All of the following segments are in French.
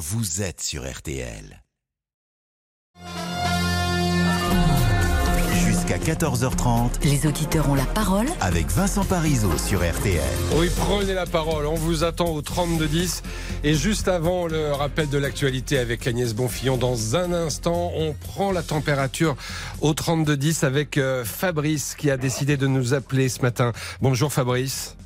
vous êtes sur RTL. Jusqu'à 14h30, Les auditeurs ont la parole. avec Vincent Parisot sur RTL. Oui, prenez la parole. On vous attend au 32-10. Et juste avant le rappel de l'actualité avec Agnès Bonfillon, dans un instant, on prend la température au 32-10 avec euh, Fabrice qui a décidé de nous appeler ce matin. Bonjour Fabrice.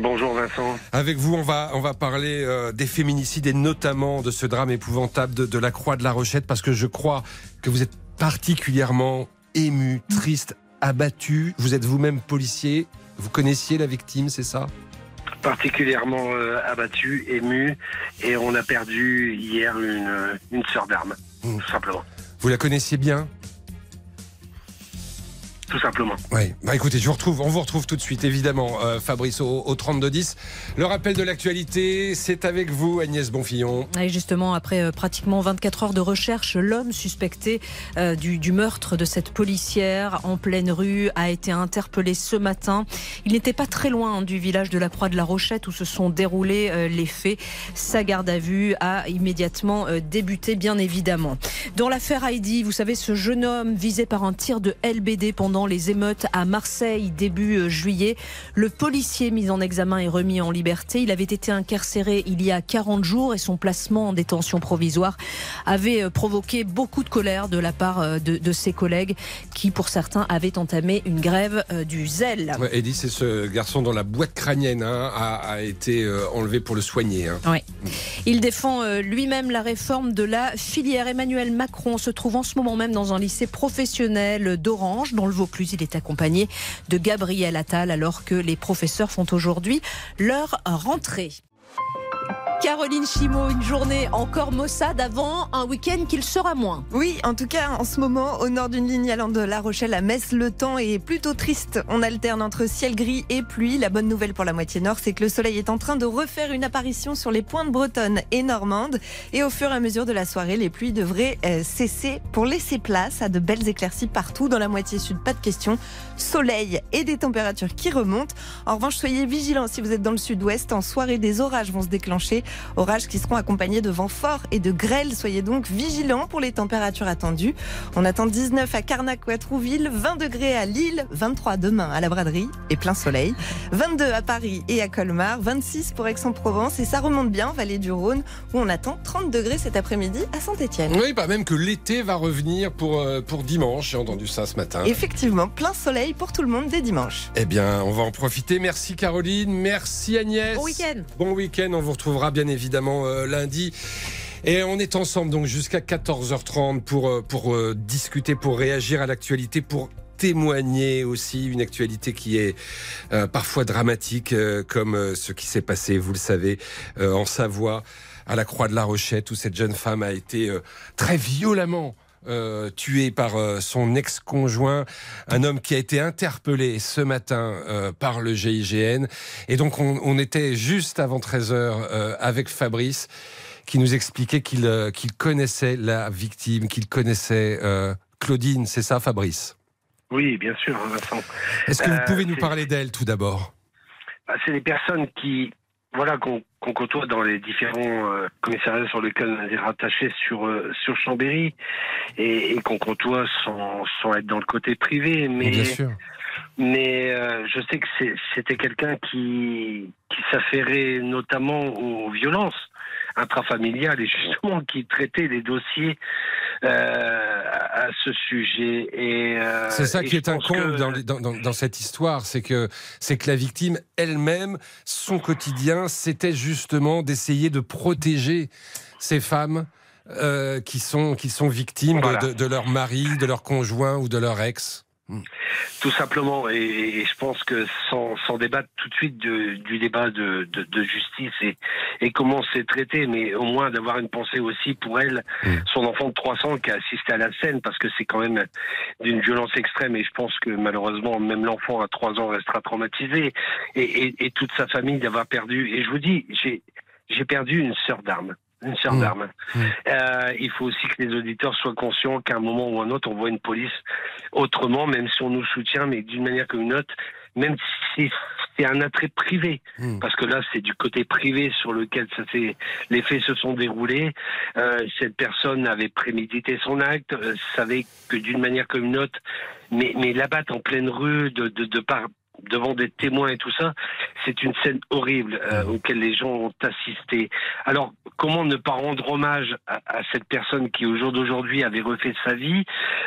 Bonjour Vincent. Avec vous, on va, on va parler euh, des féminicides et notamment de ce drame épouvantable de, de la Croix de la Rochette parce que je crois que vous êtes particulièrement ému, triste, abattu. Vous êtes vous-même policier. Vous connaissiez la victime, c'est ça? Particulièrement euh, abattu, ému, et on a perdu hier une, une sœur d'armes, Mm. tout simplement. Vous la connaissiez bien? Tout simplement. Oui, bah écoutez, je vous retrouve, on vous retrouve tout de suite, évidemment, euh, Fabrice, au, au 3210. Le rappel de l'actualité, c'est avec vous, Agnès Bonfillon. Et justement, après euh, pratiquement 24 heures de recherche, l'homme suspecté euh, du, du meurtre de cette policière en pleine rue a été interpellé ce matin. Il n'était pas très loin hein, du village de la Croix de la Rochette où se sont déroulés euh, les faits. Sa garde à vue a immédiatement euh, débuté, bien évidemment. Dans l'affaire Heidi, vous savez, ce jeune homme visé par un tir de LBD pendant les émeutes à Marseille début euh, juillet, le policier mis en examen est remis en liberté. Il avait été incarcéré il y a 40 jours et son placement en détention provisoire avait euh, provoqué beaucoup de colère de la part euh, de, de ses collègues qui, pour certains, avaient entamé une grève du zèle. Ouais, Eddie, c'est ce garçon dont la boîte crânienne hein, a, a été enlevée pour le soigner. hein. Il défend lui-même la réforme de la filière. Emmanuel Macron se trouve en ce moment même dans un lycée professionnel d'Orange, dans le Vaucluse. Il est accompagné de Gabriel Attal alors que les professeurs font aujourd'hui leur rentrée. Caroline Chimot, une journée encore maussade avant un week-end qu'il sera moins. Oui, en tout cas, en ce moment, au nord d'une ligne allant de La Rochelle à Metz, le temps est plutôt triste. On alterne entre ciel gris et pluie. La bonne nouvelle pour la moitié nord, c'est que le soleil est en train de refaire une apparition sur les pointes bretonnes et normandes. Et au fur et à mesure de la soirée, les pluies devraient euh, cesser pour laisser place à de belles éclaircies partout dans la moitié sud. Pas de question. Soleil et des températures qui remontent. En revanche, soyez vigilants si vous êtes dans le sud-ouest. En soirée, des orages vont se déclencher. Orages qui seront accompagnés de vents forts et de grêles. Soyez donc vigilants pour les températures attendues. On attend 19 à Carnac ou à Trouville, 20 degrés à Lille, 23 demain à la braderie et plein soleil, 22 à Paris et à Colmar, 26 pour Aix-en-Provence et ça remonte bien en vallée du Rhône où on attend 30 degrés cet après-midi à Saint-Etienne. Oui, pas même que l'été va revenir pour, euh, pour dimanche. J'ai entendu ça ce matin. Effectivement, plein soleil pour tout le monde dès dimanche. Eh bien, on va en profiter. Merci Caroline, merci Agnès. Bon week-end. Bon week-end. On vous retrouvera bien évidemment euh, lundi. Et on est ensemble donc jusqu'à 14h30 pour, euh, pour euh, discuter, pour réagir à l'actualité, pour témoigner aussi une actualité qui est parfois dramatique, comme ce qui s'est passé, vous le savez, en Savoie, à la Croix de la Rochette, où cette jeune femme a été très violemment euh, tué par euh, son ex-conjoint, un homme qui a été interpellé ce matin euh, par le GIGN. Et donc on, on était juste avant 13h euh, avec Fabrice qui nous expliquait qu'il connaissait la victime, qu'il connaissait Claudine, c'est ça Fabrice? Oui, bien sûr, Vincent. Est-ce que vous pouvez nous parler d'elle tout d'abord? Bah, c'est des personnes qui, voilà, qu'on qu'on côtoie dans les différents euh, commissariats sur lesquels on est rattaché sur euh, sur Chambéry et, et qu'on côtoie sans, sans être dans le côté privé, mais Bien sûr. mais euh, je sais que c'était quelqu'un qui qui s'affairait notamment aux violences intrafamiliales et justement qui traitait les dossiers euh, à ce sujet et euh, C'est ça et qui est que- dans, dans- dans- cette histoire, c'est que c'est que la victime elle-même, son quotidien, c'était justement d'essayer de protéger ces femmes euh, qui sont qui sont victimes de- de, de leur mari, de leur conjoint ou de leur ex. Tout simplement, et, et je pense que sans, sans débattre tout de suite de- du débat de, de, de justice et, et comment c'est traité, mais au moins d'avoir une pensée aussi pour elle, Mm. son enfant de 3 ans qui a assisté à la scène, parce que c'est quand même d'une violence extrême, et je pense que malheureusement, même l'enfant à 3 ans restera traumatisé, et, et, et toute sa famille d'avoir perdu. Et je vous dis, j'ai j'ai perdu une sœur d'armes. Une Mmh. d'armes. Mmh. Euh, il faut aussi que les auditeurs soient conscients qu'à un moment ou un autre, on voit une police autrement, même si on nous soutient, mais d'une manière comme une autre, même si c'est un attrait privé, Mmh. parce que là, c'est du côté privé sur lequel ça les faits se sont déroulés. Euh, cette personne avait prémédité son acte, euh, savait que d'une manière comme une autre, mais, mais l'abattre en pleine rue, de, de, de par devant des témoins et tout ça, c'est une scène horrible euh, auquel les gens ont assisté. Alors, comment ne pas rendre hommage à, à cette personne qui, au jour d'aujourd'hui, avait refait sa vie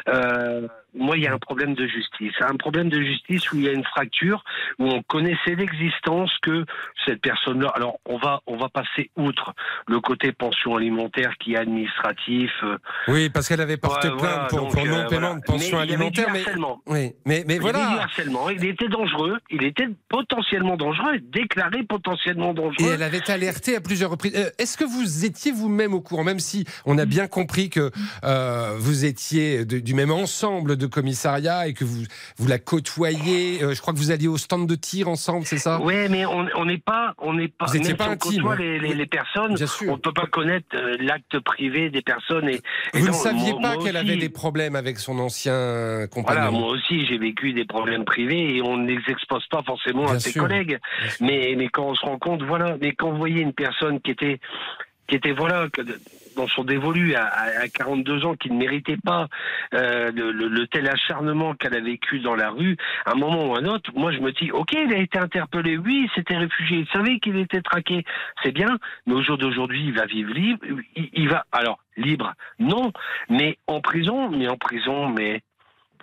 euh, Moi, il y a un problème de justice. Un problème de justice où il y a une fracture, où on connaissait l'existence que cette personne-là. Alors, on va, on va passer outre le côté pension alimentaire qui est administratif. euh, Oui, parce qu'elle avait porté Ouais, plainte voilà, pour, pour euh, non-paiement voilà. de pension Mais il y avait du alimentaire. Mais, oui, mais, mais Il y avait du voilà. harcèlement. Il était dangereux. Il était potentiellement dangereux, déclaré potentiellement dangereux. Et elle avait alerté à plusieurs reprises. Euh, Est-ce que vous étiez vous-même au courant, même si on a bien compris que euh, vous étiez de- du même ensemble de commissariat et que vous, vous la côtoyez euh, Je crois que vous alliez au stand de tir ensemble, c'est ça? Ouais, mais on n'est pas, on n'est pas. Vous même pas si on intime, côtoie les, les, Oui. les personnes. On ne peut pas connaître euh, l'acte privé des personnes. Et, et Vous ne saviez moi- pas qu'elle avait des problèmes avec son ancien Voilà, compagnon moi aussi j'ai vécu des problèmes privés et on ne les expose pas forcément Bien à ses collègues. Mais, mais quand on se rend compte, voilà, mais quand vous voyez une personne qui était, qui était voilà, dans son dévolu à, à- à 42 ans, qui ne méritait pas euh, le, tel acharnement qu'elle a vécu dans la rue, à un moment ou à un autre, moi je me dis, ok, il a été interpellé, oui, il s'était réfugié, il savait qu'il était traqué, c'est bien, mais au jour d'aujourd'hui, il va vivre libre, il va, alors, libre, non, mais en prison, mais en prison, mais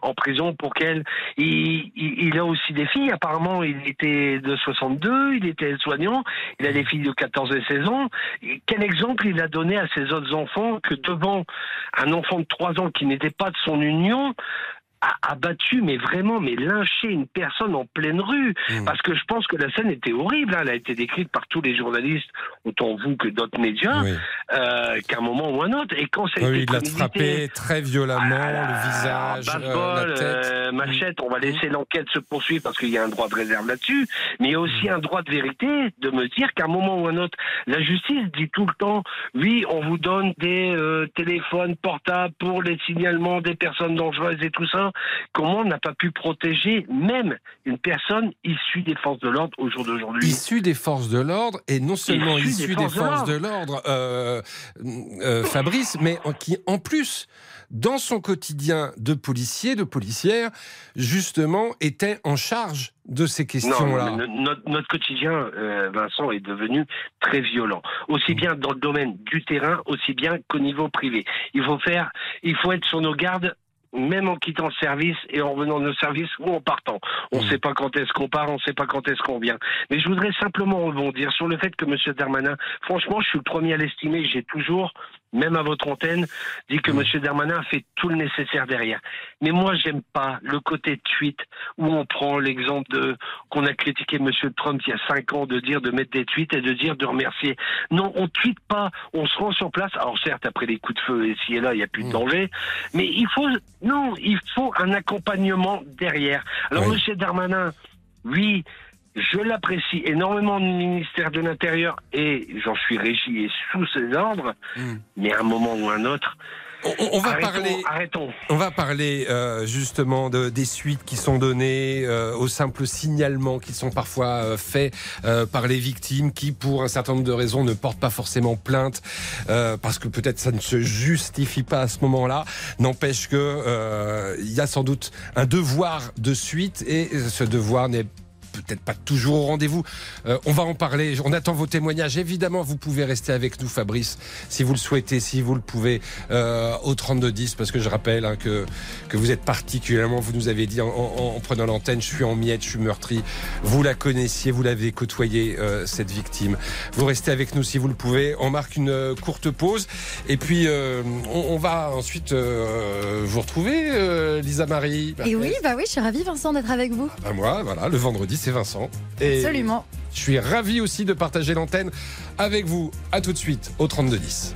en prison pour qu'elle. Il, il, il a aussi des filles. Apparemment, il était de 62, il était soignant. Il a des filles de 14 et 16 ans. Quel exemple il a donné à ses autres enfants que devant un enfant de 3 ans qui n'était pas de son union a, a battu, mais vraiment, mais lynché une personne en pleine rue. Mmh. Parce que je pense que la scène était horrible. hein. Elle a été décrite par tous les journalistes, autant vous que d'autres médias, Oui. euh, qu'à un moment ou un autre. Et quand ça a Oui, été il l'a frappé très violemment, ah, le visage, euh, la tête. euh, machette, on va laisser l'enquête se poursuivre parce qu'il y a un droit de réserve là-dessus, mais il y a aussi un droit de vérité de me dire qu'à un moment ou un autre, la justice dit tout le temps, oui, on vous donne des euh, téléphones portables pour les signalements des personnes dangereuses et tout ça. Comment on n'a pas pu protéger même une personne issue des forces de l'ordre au jour d'aujourd'hui Issu des forces de l'ordre, et non seulement Issu issu des forces de l'ordre, euh, euh, Fabrice, mais en- qui en plus, dans son quotidien de policier, de policière, justement, était en charge de ces questions-là. notre quotidien, euh, Vincent, est devenu très violent. Aussi bien dans le domaine du terrain, aussi bien qu'au niveau privé. Il faut faire, il faut être sur nos gardes. Même en quittant le service et en revenant de nos services ou en partant. On ne Mm. sait pas quand est-ce qu'on part, on ne sait pas quand est-ce qu'on vient. Mais je voudrais simplement rebondir sur le fait que M. Darmanin, franchement, je suis le premier à l'estimer, j'ai toujours, même à votre antenne, dit que Mm. M. Darmanin a fait tout le nécessaire derrière. Mais moi, j'aime pas le côté tweet où on prend l'exemple de qu'on a critiqué M. Trump il y a cinq ans de dire de mettre des tweets et de dire de remercier. Non, on tweet pas, on se rend sur place. Alors certes, après les coups de feu ici et là, il n'y a plus de Mm. danger, mais il faut non, il faut un accompagnement derrière. Alors Oui. M. Darmanin, oui. Je l'apprécie énormément du ministère de l'Intérieur et j'en suis régi et sous ses ordres, Mm. mais à un moment ou un autre, On, on va arrêtons, parler. arrêtons. On va parler euh, justement de, des suites qui sont données euh, aux simples signalements qui sont parfois euh, faits euh, par les victimes qui, pour un certain nombre de raisons, ne portent pas forcément plainte euh, parce que peut-être ça ne se justifie pas à ce moment-là. N'empêche que euh, il y a sans doute un devoir de suite et ce devoir n'est peut-être pas toujours au rendez-vous. Euh, on va en parler. On attend vos témoignages. Évidemment, vous pouvez rester avec nous, Fabrice, si vous le souhaitez, si vous le pouvez, euh, au 3210, parce que je rappelle hein, que, que vous êtes particulièrement, vous nous avez dit en, en- en prenant l'antenne, je suis en miettes, je suis meurtri. Vous la connaissiez, vous l'avez côtoyé, euh, cette victime. Vous restez avec nous si vous le pouvez. On marque une euh, courte pause. Et puis, on, on va ensuite vous retrouver, Lisa Marie. Et oui, bah oui, je suis ravie Vincent d'être avec vous. À moi, voilà, le vendredi, c'est Vincent. Et Absolument. je suis ravi aussi de partager l'antenne avec vous. À tout de suite au 3210.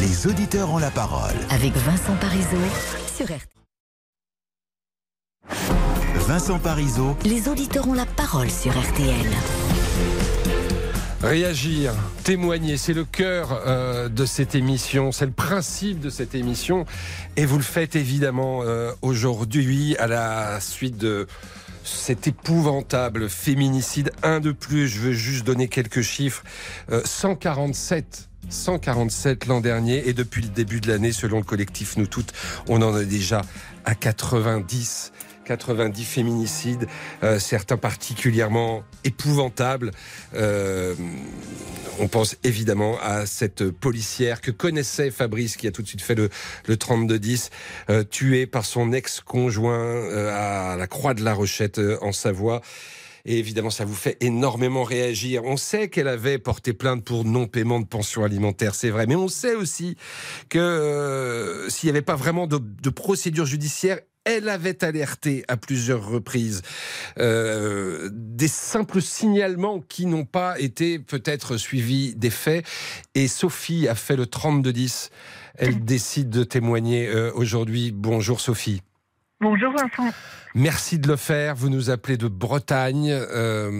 Les auditeurs ont la parole. Avec Vincent Parisot sur RTL. Vincent Parisot Les auditeurs ont la parole sur RTL. Réagir, témoigner, c'est le cœur euh, de cette émission, c'est le principe de cette émission. Et vous le faites évidemment euh, aujourd'hui à la suite de cet épouvantable féminicide. Un de plus, je veux juste donner quelques chiffres. Euh, 147 147 l'an dernier et depuis le début de l'année, selon le collectif Nous Toutes, on en est déjà à 90. 90 féminicides, euh, certains particulièrement épouvantables. Euh, on pense évidemment à cette policière que connaissait Fabrice, qui a tout de suite fait le, le 32-10, euh, tuée par son ex-conjoint à la Croix de la Rochette en Savoie. Et évidemment, ça vous fait énormément réagir. On sait qu'elle avait porté plainte pour non-paiement de pension alimentaire, c'est vrai. Mais on sait aussi que s'il n'y avait pas vraiment de procédure judiciaire, elle avait alerté à plusieurs reprises euh, des simples signalements qui n'ont pas été peut-être suivis des faits. Et Sophie a fait le 32-10. Elle décide de témoigner euh, aujourd'hui. Bonjour Sophie. Bonjour Vincent. Merci de le faire. Vous nous appelez de Bretagne. Euh,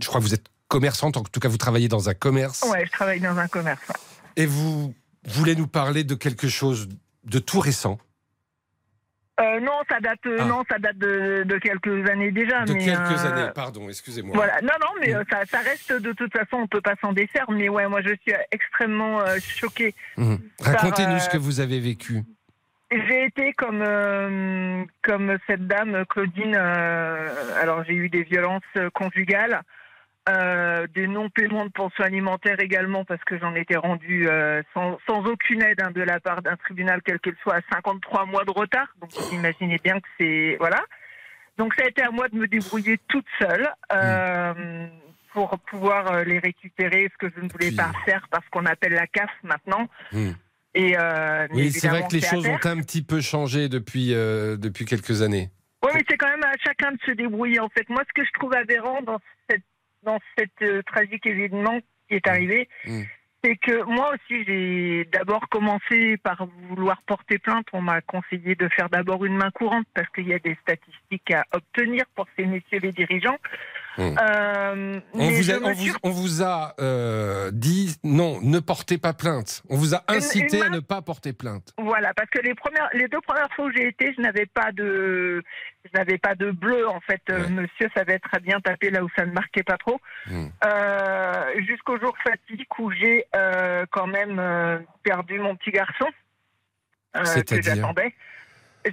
je crois que vous êtes commerçante, en tout cas vous travaillez dans un commerce. Ouais, je travaille dans un commerce. Et vous voulez nous parler de quelque chose de tout récent. Euh, non, ça date, euh, Ah. non, ça date de, de quelques années déjà. De mais, quelques euh, années, pardon, excusez-moi. Voilà, non, non, mais Mm. ça, ça reste de toute façon, on peut pas s'en défaire. Mais ouais, moi je suis extrêmement euh, choquée. Mhm. Racontez-nous ce que vous avez vécu. J'ai été comme comme cette dame Claudine. alors j'ai eu des violences conjugales, euh, des non-paiements de pension alimentaire également parce que j'en étais rendue euh, sans, sans aucune aide hein, de la part d'un tribunal quel qu'il soit à 53 mois de retard. Donc vous imaginez bien que c'est voilà. Donc ça a été à moi de me débrouiller toute seule. euh, Pour pouvoir euh, les récupérer, ce que je ne voulais pas faire parce qu'on appelle la CAF maintenant. Mhm. Et Oui, c'est vrai que les choses ont un petit peu changé depuis, depuis quelques années. Oui, mais c'est quand même à chacun de se débrouiller. En fait, moi, ce que je trouve aberrant dans cette dans cette euh, tragique événement qui est arrivé, Mm. c'est que moi aussi, j'ai d'abord commencé par vouloir porter plainte. On m'a conseillé de faire d'abord une main courante parce qu'il y a des statistiques à obtenir pour ces messieurs les dirigeants. Mm. Euh, On vous, a, me on, suis vous, on vous a euh, dit non, ne portez pas plainte. On vous a incité une à main- ne pas porter plainte. Voilà, parce que les premières, les deux premières fois où j'ai été, je n'avais pas de, je n'avais pas de bleu en fait. Euh, Ouais. Monsieur savait très bien taper là où ça ne marquait pas trop. Euh, Jusqu'au jour fatidique où j'ai euh, quand même euh, perdu mon petit garçon euh, que j'attendais.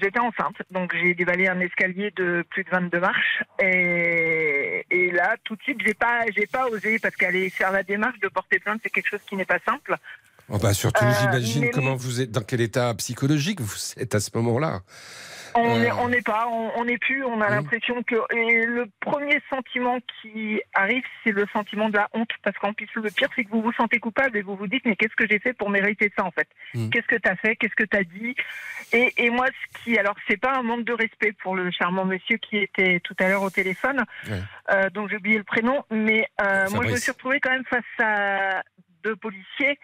J'étais enceinte, donc j'ai dévalé un escalier de plus de 22 marches et, et là tout de suite j'ai pas j'ai pas osé parce qu'aller faire la démarche de porter plainte c'est quelque chose qui n'est pas simple. Oh, bah, surtout, Euh, j'imagine comment vous êtes, dans quel état psychologique vous êtes à ce moment-là. On Euh. n'est on n'est pas, on n'est plus, on a Mhm. l'impression que et le premier sentiment qui arrive, c'est le sentiment de la honte, parce qu'en plus le pire, c'est que vous vous sentez coupable et vous vous dites mais qu'est-ce que j'ai fait pour mériter ça en fait? Mhm. Qu'est-ce que tu as fait? Qu'est-ce que tu as dit? Et, et moi, ce qui, alors c'est pas un manque de respect pour le charmant monsieur qui était tout à l'heure au téléphone, Ouais. euh, donc j'ai oublié le prénom, mais euh, moi je me suis retrouvée quand même face à deux policiers,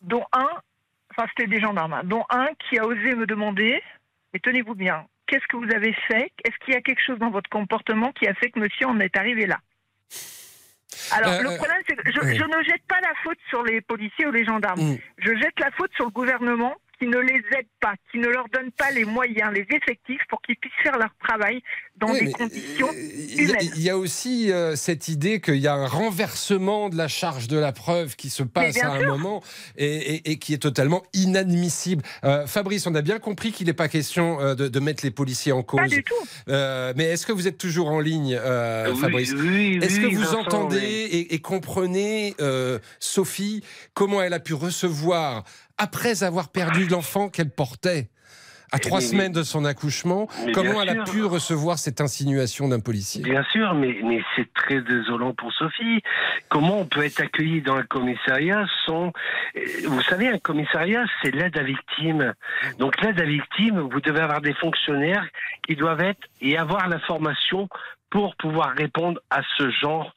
dont un, enfin c'était des gendarmes, hein, dont un qui a osé me demander mais tenez-vous bien, qu'est-ce que vous avez fait? Est-ce qu'il y a quelque chose dans votre comportement qui a fait que monsieur en est arrivé là? Alors, Euh, le euh, problème, c'est que je, oui. je ne jette pas la faute sur les policiers ou les gendarmes. Mm. Je jette la faute sur le gouvernement qui ne les aide pas, qui ne leur donne pas les moyens, les effectifs pour qu'ils puissent faire leur travail dans Oui, des conditions euh, il y a- humaines. Il y a aussi euh, cette idée qu'il y a un renversement de la charge de la preuve qui se passe à un sûr. moment et, et- et qui est totalement inadmissible. Euh, Fabrice, on a bien compris qu'il n'est pas question euh, de, de mettre les policiers en Pas cause. du tout. Euh, mais est-ce que vous êtes toujours en ligne, euh, Oui, Fabrice oui, Est-ce que vous Vincent, entendez oui. et, et comprenez, euh, Sophie, comment elle a pu recevoir, après avoir perdu l'enfant qu'elle portait, à trois mais- semaines de son accouchement, comment elle a sûr. pu recevoir cette insinuation d'un policier? Bien sûr, mais, mais c'est très désolant pour Sophie. Comment on peut être accueilli dans un commissariat sans... Euh, Vous savez, un commissariat, c'est l'aide à victime. Donc l'aide à victime, vous devez avoir des fonctionnaires qui doivent être et avoir la formation pour pouvoir répondre à ce genre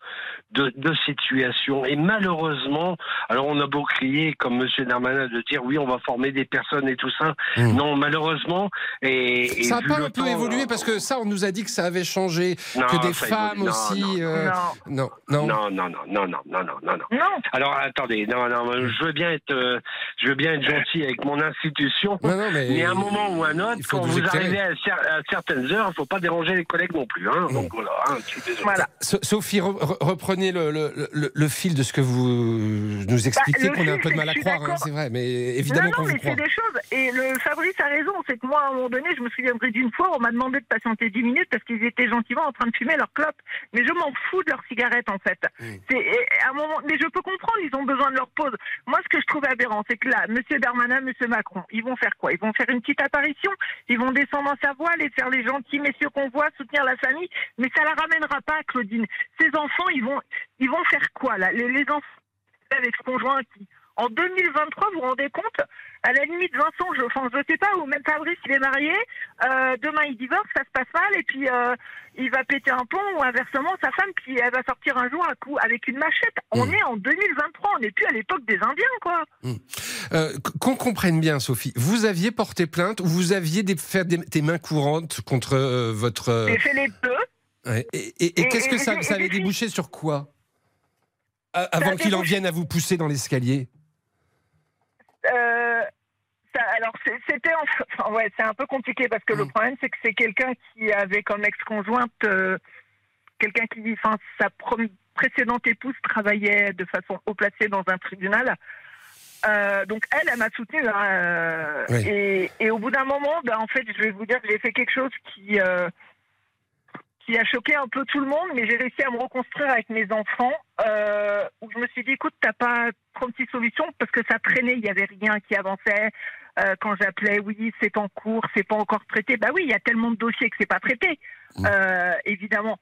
de, de situations. Et malheureusement, alors on a beau crier comme Monsieur Darmanin de dire oui, on va former des personnes et tout ça. Mmh. Non, malheureusement. Et, et Ça n'a pas un peu temps, évolué parce que ça, on nous a dit que ça avait changé, Non, que des femmes. Non, aussi. non, euh, Non. non, non. Non, non, non, non, non, non, non. Alors attendez, non, non, je veux bien être, euh, je veux bien être gentil avec mon institution. Non, non, mais, Mais à un moment ou à un autre, quand vous éclairer. arrivez à, cer- à certaines heures, il ne faut pas déranger les collègues non plus. Hein. Donc voilà, hein, je suis désolé. Voilà. So- Sophie, re- reprenez le, le- le- le fil de ce que vous nous expliquez, Bah, qu'on a un peu de mal à croire, hein, c'est vrai, mais évidemment non, non, mais c'est des choses. Et le Fabrice a raison. C'est que moi, à un moment donné, je me souviendrai d'une fois, on m'a demandé de patienter 10 minutes parce qu'ils étaient gentiment en train de fumer leur clope. Mais je m'en fous de leur cigarette, en fait. Et à un moment. Mais je peux comprendre, ils ont besoin de leur pause. Moi, ce que je trouve aberrant, c'est que là, Monsieur Darmanin, Monsieur Macron, ils vont faire quoi? Ils vont faire une petite apparition? Ils vont descendre en Savoie, aller faire les gentils messieurs qu'on voit, soutenir la famille? Mais ça la ramènera pas, Claudine. Ces enfants, ils vont, ils vont faire quoi là les, les enfants avec ce conjoint qui, en 2023, vous vous rendez compte À la limite, Vincent, je, enfin, je sais pas, ou même Fabrice, il est marié. euh, demain, il divorce, ça se passe mal, et puis euh, il va péter un pont, ou inversement, sa femme, qui elle va sortir un jour à coup avec une machette. On Mm. est en 2023, on n'est plus à l'époque des Indiens, quoi. Euh, qu'on comprenne bien, Sophie, vous aviez porté plainte ou vous aviez des, fait des, des mains courantes contre votre. J'ai fait les deux. Ouais. Et, et- et Et- qu'est-ce que et- ça, et- ça filles. débouché sur quoi Avant qu'il en vienne à vous pousser dans l'escalier Euh, ça, alors c'est- c'était en- enfin, ouais, c'est un peu compliqué parce que le Mm. problème c'est que c'est quelqu'un qui avait comme ex-conjointe euh, quelqu'un qui, enfin, sa précédente épouse travaillait de façon haut placée dans un tribunal. Euh, donc elle, elle m'a soutenue. hein, euh, Oui. et, et au bout d'un moment, ben, en fait, je vais vous dire que j'ai fait quelque chose qui euh, qui a choqué un peu tout le monde, mais j'ai réussi à me reconstruire avec mes enfants. Euh, où je me suis dit, écoute, t'as pas 36 solutions parce que ça traînait, il y avait rien qui avançait. Euh, quand j'appelais, oui, c'est en cours, c'est pas encore traité. Bah oui, il y a tellement de dossiers que c'est pas traité, Mm. euh, évidemment.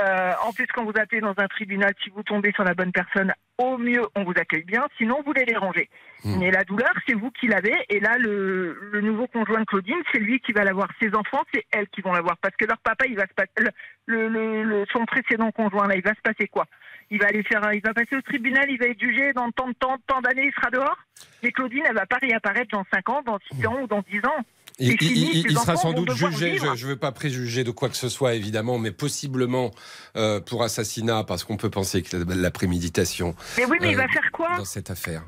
Euh, en plus, quand vous appelez dans un tribunal, si vous tombez sur la bonne personne, au mieux, on vous accueille bien, sinon vous les dérangez. Mm. Mais la douleur, c'est vous qui l'avez. Et là, le, le nouveau conjoint de Claudine, c'est lui qui va l'avoir. Ses enfants, c'est elles qui vont l'avoir. Parce que leur papa, il va se passer. Le, le, le- le- son précédent conjoint, là, il va se passer quoi? Il va aller faire. Il va passer au tribunal, il va être jugé dans tant de temps, tant d'années, il sera dehors? Mais Claudine, elle va pas réapparaître dans 5 ans, dans 6 ans ou dans 10 ans. Il, sera sans doute jugé, je ne veux pas préjuger de quoi que ce soit évidemment, mais possiblement euh, pour assassinat, parce qu'on peut penser que la, la préméditation Mais oui, mais il Euh, va faire quoi dans cette affaire?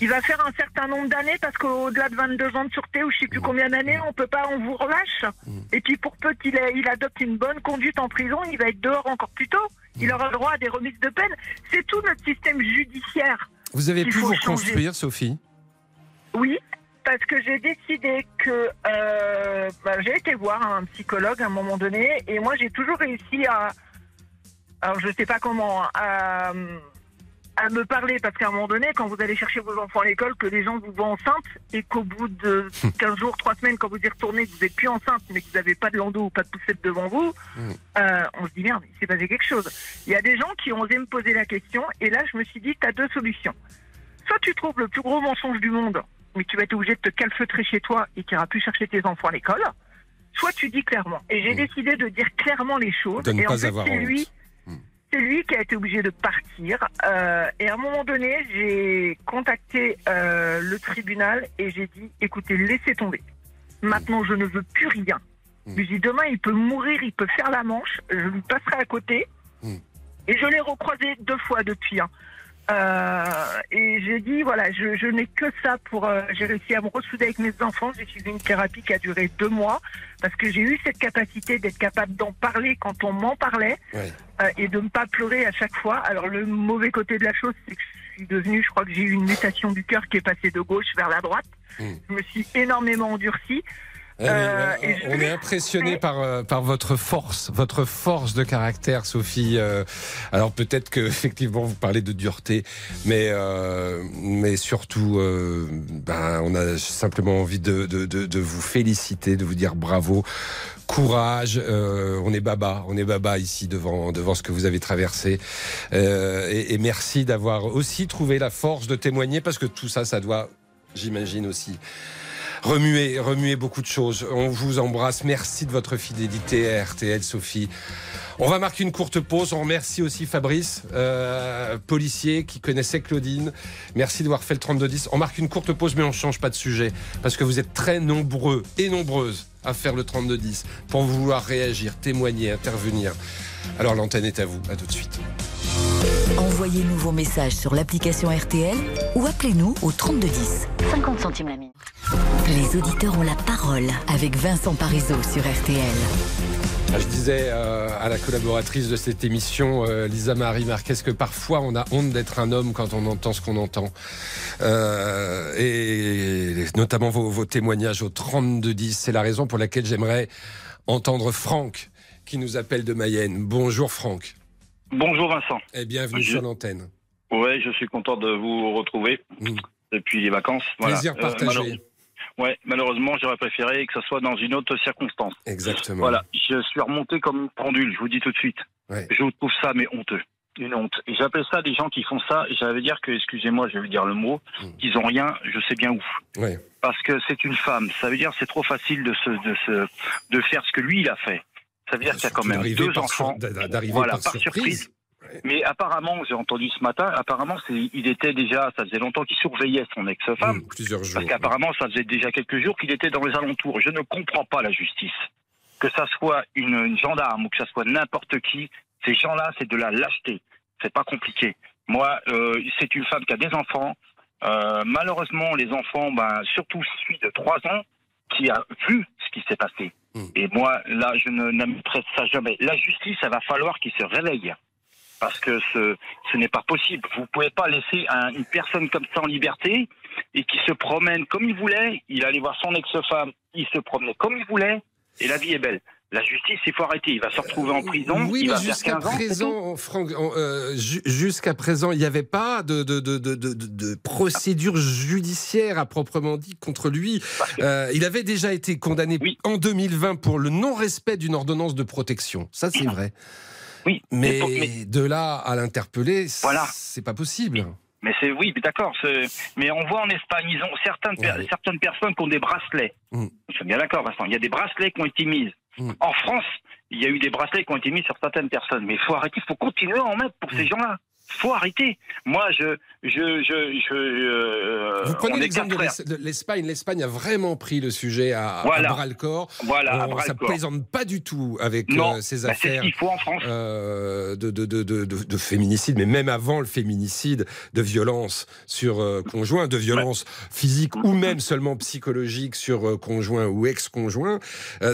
Il va faire un certain nombre d'années parce qu'au-delà de 22 ans de sûreté ou je sais plus combien d'années, on peut pas, on vous relâche. Mm. Et puis pour peu qu'il il adopte une bonne conduite en prison, il va être dehors encore plus tôt. Mm. Il aura le droit à des remises de peine. C'est tout notre système judiciaire. Vous avez pu vous reconstruire, Sophie? Oui, parce que j'ai décidé que euh, bah, j'ai été voir un psychologue à un moment donné et moi j'ai toujours réussi à, alors je sais pas comment, à, à me parler parce qu'à un moment donné, quand vous allez chercher vos enfants à l'école, que les gens vous voient enceinte et qu'au bout de 15 jours, 3 semaines, quand vous y retournez, que vous n'êtes plus enceinte mais que vous n'avez pas de landau ou pas de poussette devant vous, Mm. euh, on se dit merde, il s'est passé quelque chose. Il y a des gens qui ont osé me poser la question et là je me suis dit, tu as deux solutions. Soit tu trouves le plus gros mensonge du monde, mais tu vas être obligé de te calfeutrer chez toi et tu n'iras plus chercher tes enfants à l'école. Soit tu dis clairement. Et j'ai Mm. décidé de dire clairement les choses. De ne et en pas fait, avoir c'est lui, Mm. c'est lui qui a été obligé de partir. Euh, et à un moment donné, j'ai contacté euh, le tribunal et j'ai dit, écoutez, laissez tomber. Maintenant, je ne veux plus rien. Mm. Je lui ai dit, demain, il peut mourir, il peut faire la manche, je lui passerai à côté. Et je l'ai recroisé deux fois depuis. hein. Euh, et j'ai dit, voilà, je, je n'ai que ça pour... euh, j'ai réussi à me ressouder avec mes enfants. J'ai suivi une thérapie qui a duré deux mois parce que j'ai eu cette capacité d'être capable d'en parler quand on m'en parlait Ouais. euh, et de ne pas pleurer à chaque fois. Alors le mauvais côté de la chose, c'est que je suis devenue, je crois que j'ai eu une mutation du cœur qui est passée de gauche vers la droite. Mm. Je me suis énormément endurcie. Eh oui, Euh, je on est impressionné par, euh, par votre force, votre force de caractère, Sophie. Euh, alors peut-être que effectivement vous parlez de dureté, mais euh, mais surtout, euh, ben, on a simplement envie de, de, de, de vous féliciter, de vous dire bravo, courage. euh, on est baba, on est baba ici devant devant ce que vous avez traversé, Euh, et, et merci d'avoir aussi trouvé la force de témoigner, parce que tout ça, ça doit, j'imagine aussi remué, remué beaucoup de choses. On vous embrasse. Merci de votre fidélité à RTL, Sophie. On va marquer une courte pause. On remercie aussi Fabrice, euh, policier qui connaissait Claudine. Merci d'avoir fait le 3210. On marque une courte pause, mais on ne change pas de sujet parce que vous êtes très nombreux et nombreuses à faire le 3210 pour vouloir réagir, témoigner, intervenir. Alors l'antenne est à vous. À tout de suite. Envoyez-nous vos messages sur l'application RTL ou appelez-nous au 3210. 50 centimes la minute. Les auditeurs ont la parole avec Vincent Parisot sur RTL. Ah, je disais euh, à la collaboratrice de cette émission, euh, Lisa Marie Marquez, que parfois on a honte d'être un homme quand on entend ce qu'on entend. Euh, et notamment vos, vos témoignages au 3210. C'est la raison pour laquelle j'aimerais entendre Franck qui nous appelle de Mayenne. Bonjour Franck. Bonjour Vincent. Et bienvenue Je- sur l'antenne. Ouais, je suis content de vous retrouver Mm. depuis les vacances. Voilà. Plaisir Euh, partagé. Ouais, malheureusement, j'aurais préféré que ce soit dans une autre circonstance. Exactement. Voilà, je suis remonté comme une pendule, je vous dis tout de suite. Ouais. Je trouve ça, mais honteux. Une honte. Et j'appelle ça des gens qui font ça, j'allais dire que, excusez-moi, je vais dire le mot, Mm. qu'ils ont rien, je sais bien où. Ouais. Parce que c'est une femme. Ça veut dire c'est trop facile de se, de se, de faire ce que lui il a fait. Ça veut dire qu'il y a quand même deux enfants. D'arriver Voilà, par surprise. Mais apparemment, j'ai entendu ce matin, apparemment, il était déjà, ça faisait longtemps qu'il surveillait son ex-femme. Mm, plusieurs jours. Parce qu'apparemment, ça faisait déjà quelques jours qu'il était dans les alentours. Je ne comprends pas la justice. Que ça soit une, une gendarme ou que ça soit n'importe qui, ces gens-là, c'est de la lâcheté. C'est pas compliqué. Moi, euh, c'est une femme qui a des enfants. Euh, malheureusement, les enfants, ben, surtout celui de 3 ans, qui a vu ce qui s'est passé. Mm. Et moi, là, je ne n'admettrai ça jamais. La justice, ça va falloir qu'il se réveille. Parce que ce, ce n'est pas possible. Vous pouvez pas laisser un- une personne comme ça en liberté et qui se promène comme il voulait. Il allait voir son ex-femme, il se promenait comme il voulait, et la vie est belle. La justice, il faut arrêter. Il va se retrouver en prison. Oui, il mais jusqu'à 15 ans. c'est tout. présent, Franck, euh, ju- jusqu'à présent, il n'y avait pas de, de, de, procédure judiciaire à proprement dit contre lui. Euh, il avait déjà été condamné Oui. en 2020 pour le non-respect d'une ordonnance de protection. Ça, c'est vrai. Oui, Mais, de là à l'interpeller, Voilà. c'est pas possible. Mais c'est oui, mais d'accord. Mais on voit en Espagne, ils ont certaines, per- Ouais. certaines personnes qui ont des bracelets. Mm. Je suis bien d'accord, Vincent. Il y a des bracelets qui ont été mis. Mm. En France, il y a eu des bracelets qui ont été mis sur certaines personnes. Mais il faut arrêter, il faut continuer à en mettre pour ces Mm. gens-là. Faut arrêter. Moi, je, je, je, je euh, Vous prenez l'exemple de l'Espagne. L'Espagne a vraiment pris le sujet à, Voilà. bras le corps. Voilà, à On- bras ça corps. plaisante pas du tout avec Non, euh, ces Bah, ce affaires. qu'il faut en France. euh, de, de, de, de, de- de féminicide, mais même avant le féminicide, de violence sur euh, conjoint, de violence physique ou même seulement psychologique sur conjoint ou ex-conjoint.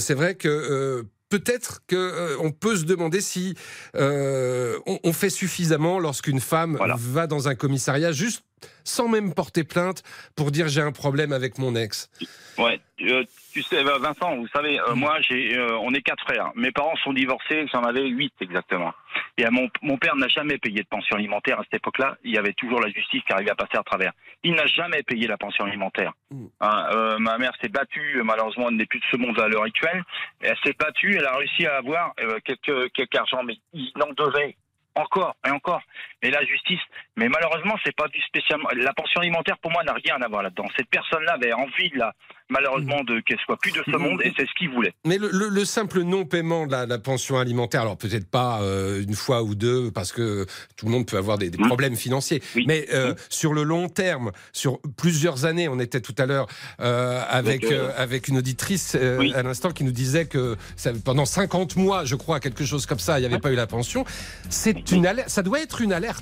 C'est vrai que peut-être que euh, peut se demander si euh, on, on fait suffisamment lorsqu'une femme Voilà. va dans un commissariat juste sans même porter plainte pour dire j'ai un problème avec mon ex. Ouais, euh, tu sais, euh, Vincent, vous savez, euh, moi, j'ai, euh, on est quatre frères. Mes parents sont divorcés, j'en avais huit exactement. Et mon, mon père n'a jamais payé de pension alimentaire à cette époque-là. Il y avait toujours la justice qui arrivait à passer à travers. Il n'a jamais payé la pension alimentaire. Mm. Hein, ma mère s'est battue, malheureusement, elle n'est plus de ce monde à l'heure actuelle. Elle s'est battue, elle a réussi à avoir quelques, quelques argent, mais il en devait encore et encore. Et la justice, mais malheureusement, c'est pas du spécialement. La pension alimentaire, pour moi, n'a rien à voir là-dedans. Cette personne-là avait envie, là, malheureusement, de qu'elle soit plus de ce monde, et c'est ce qu'il voulait. Mais le, le- le simple non-paiement de la, la pension alimentaire, alors peut-être pas euh, une fois ou deux, parce que tout le monde peut avoir des, des problèmes financiers, Oui. mais euh, sur le long terme, sur plusieurs années, on était tout à l'heure euh, avec, avec une auditrice Oui. à l'instant qui nous disait que ça- pendant 50 mois, je crois, quelque chose comme ça, il n'y avait pas eu la pension. C'est une alerte, ça doit être une alerte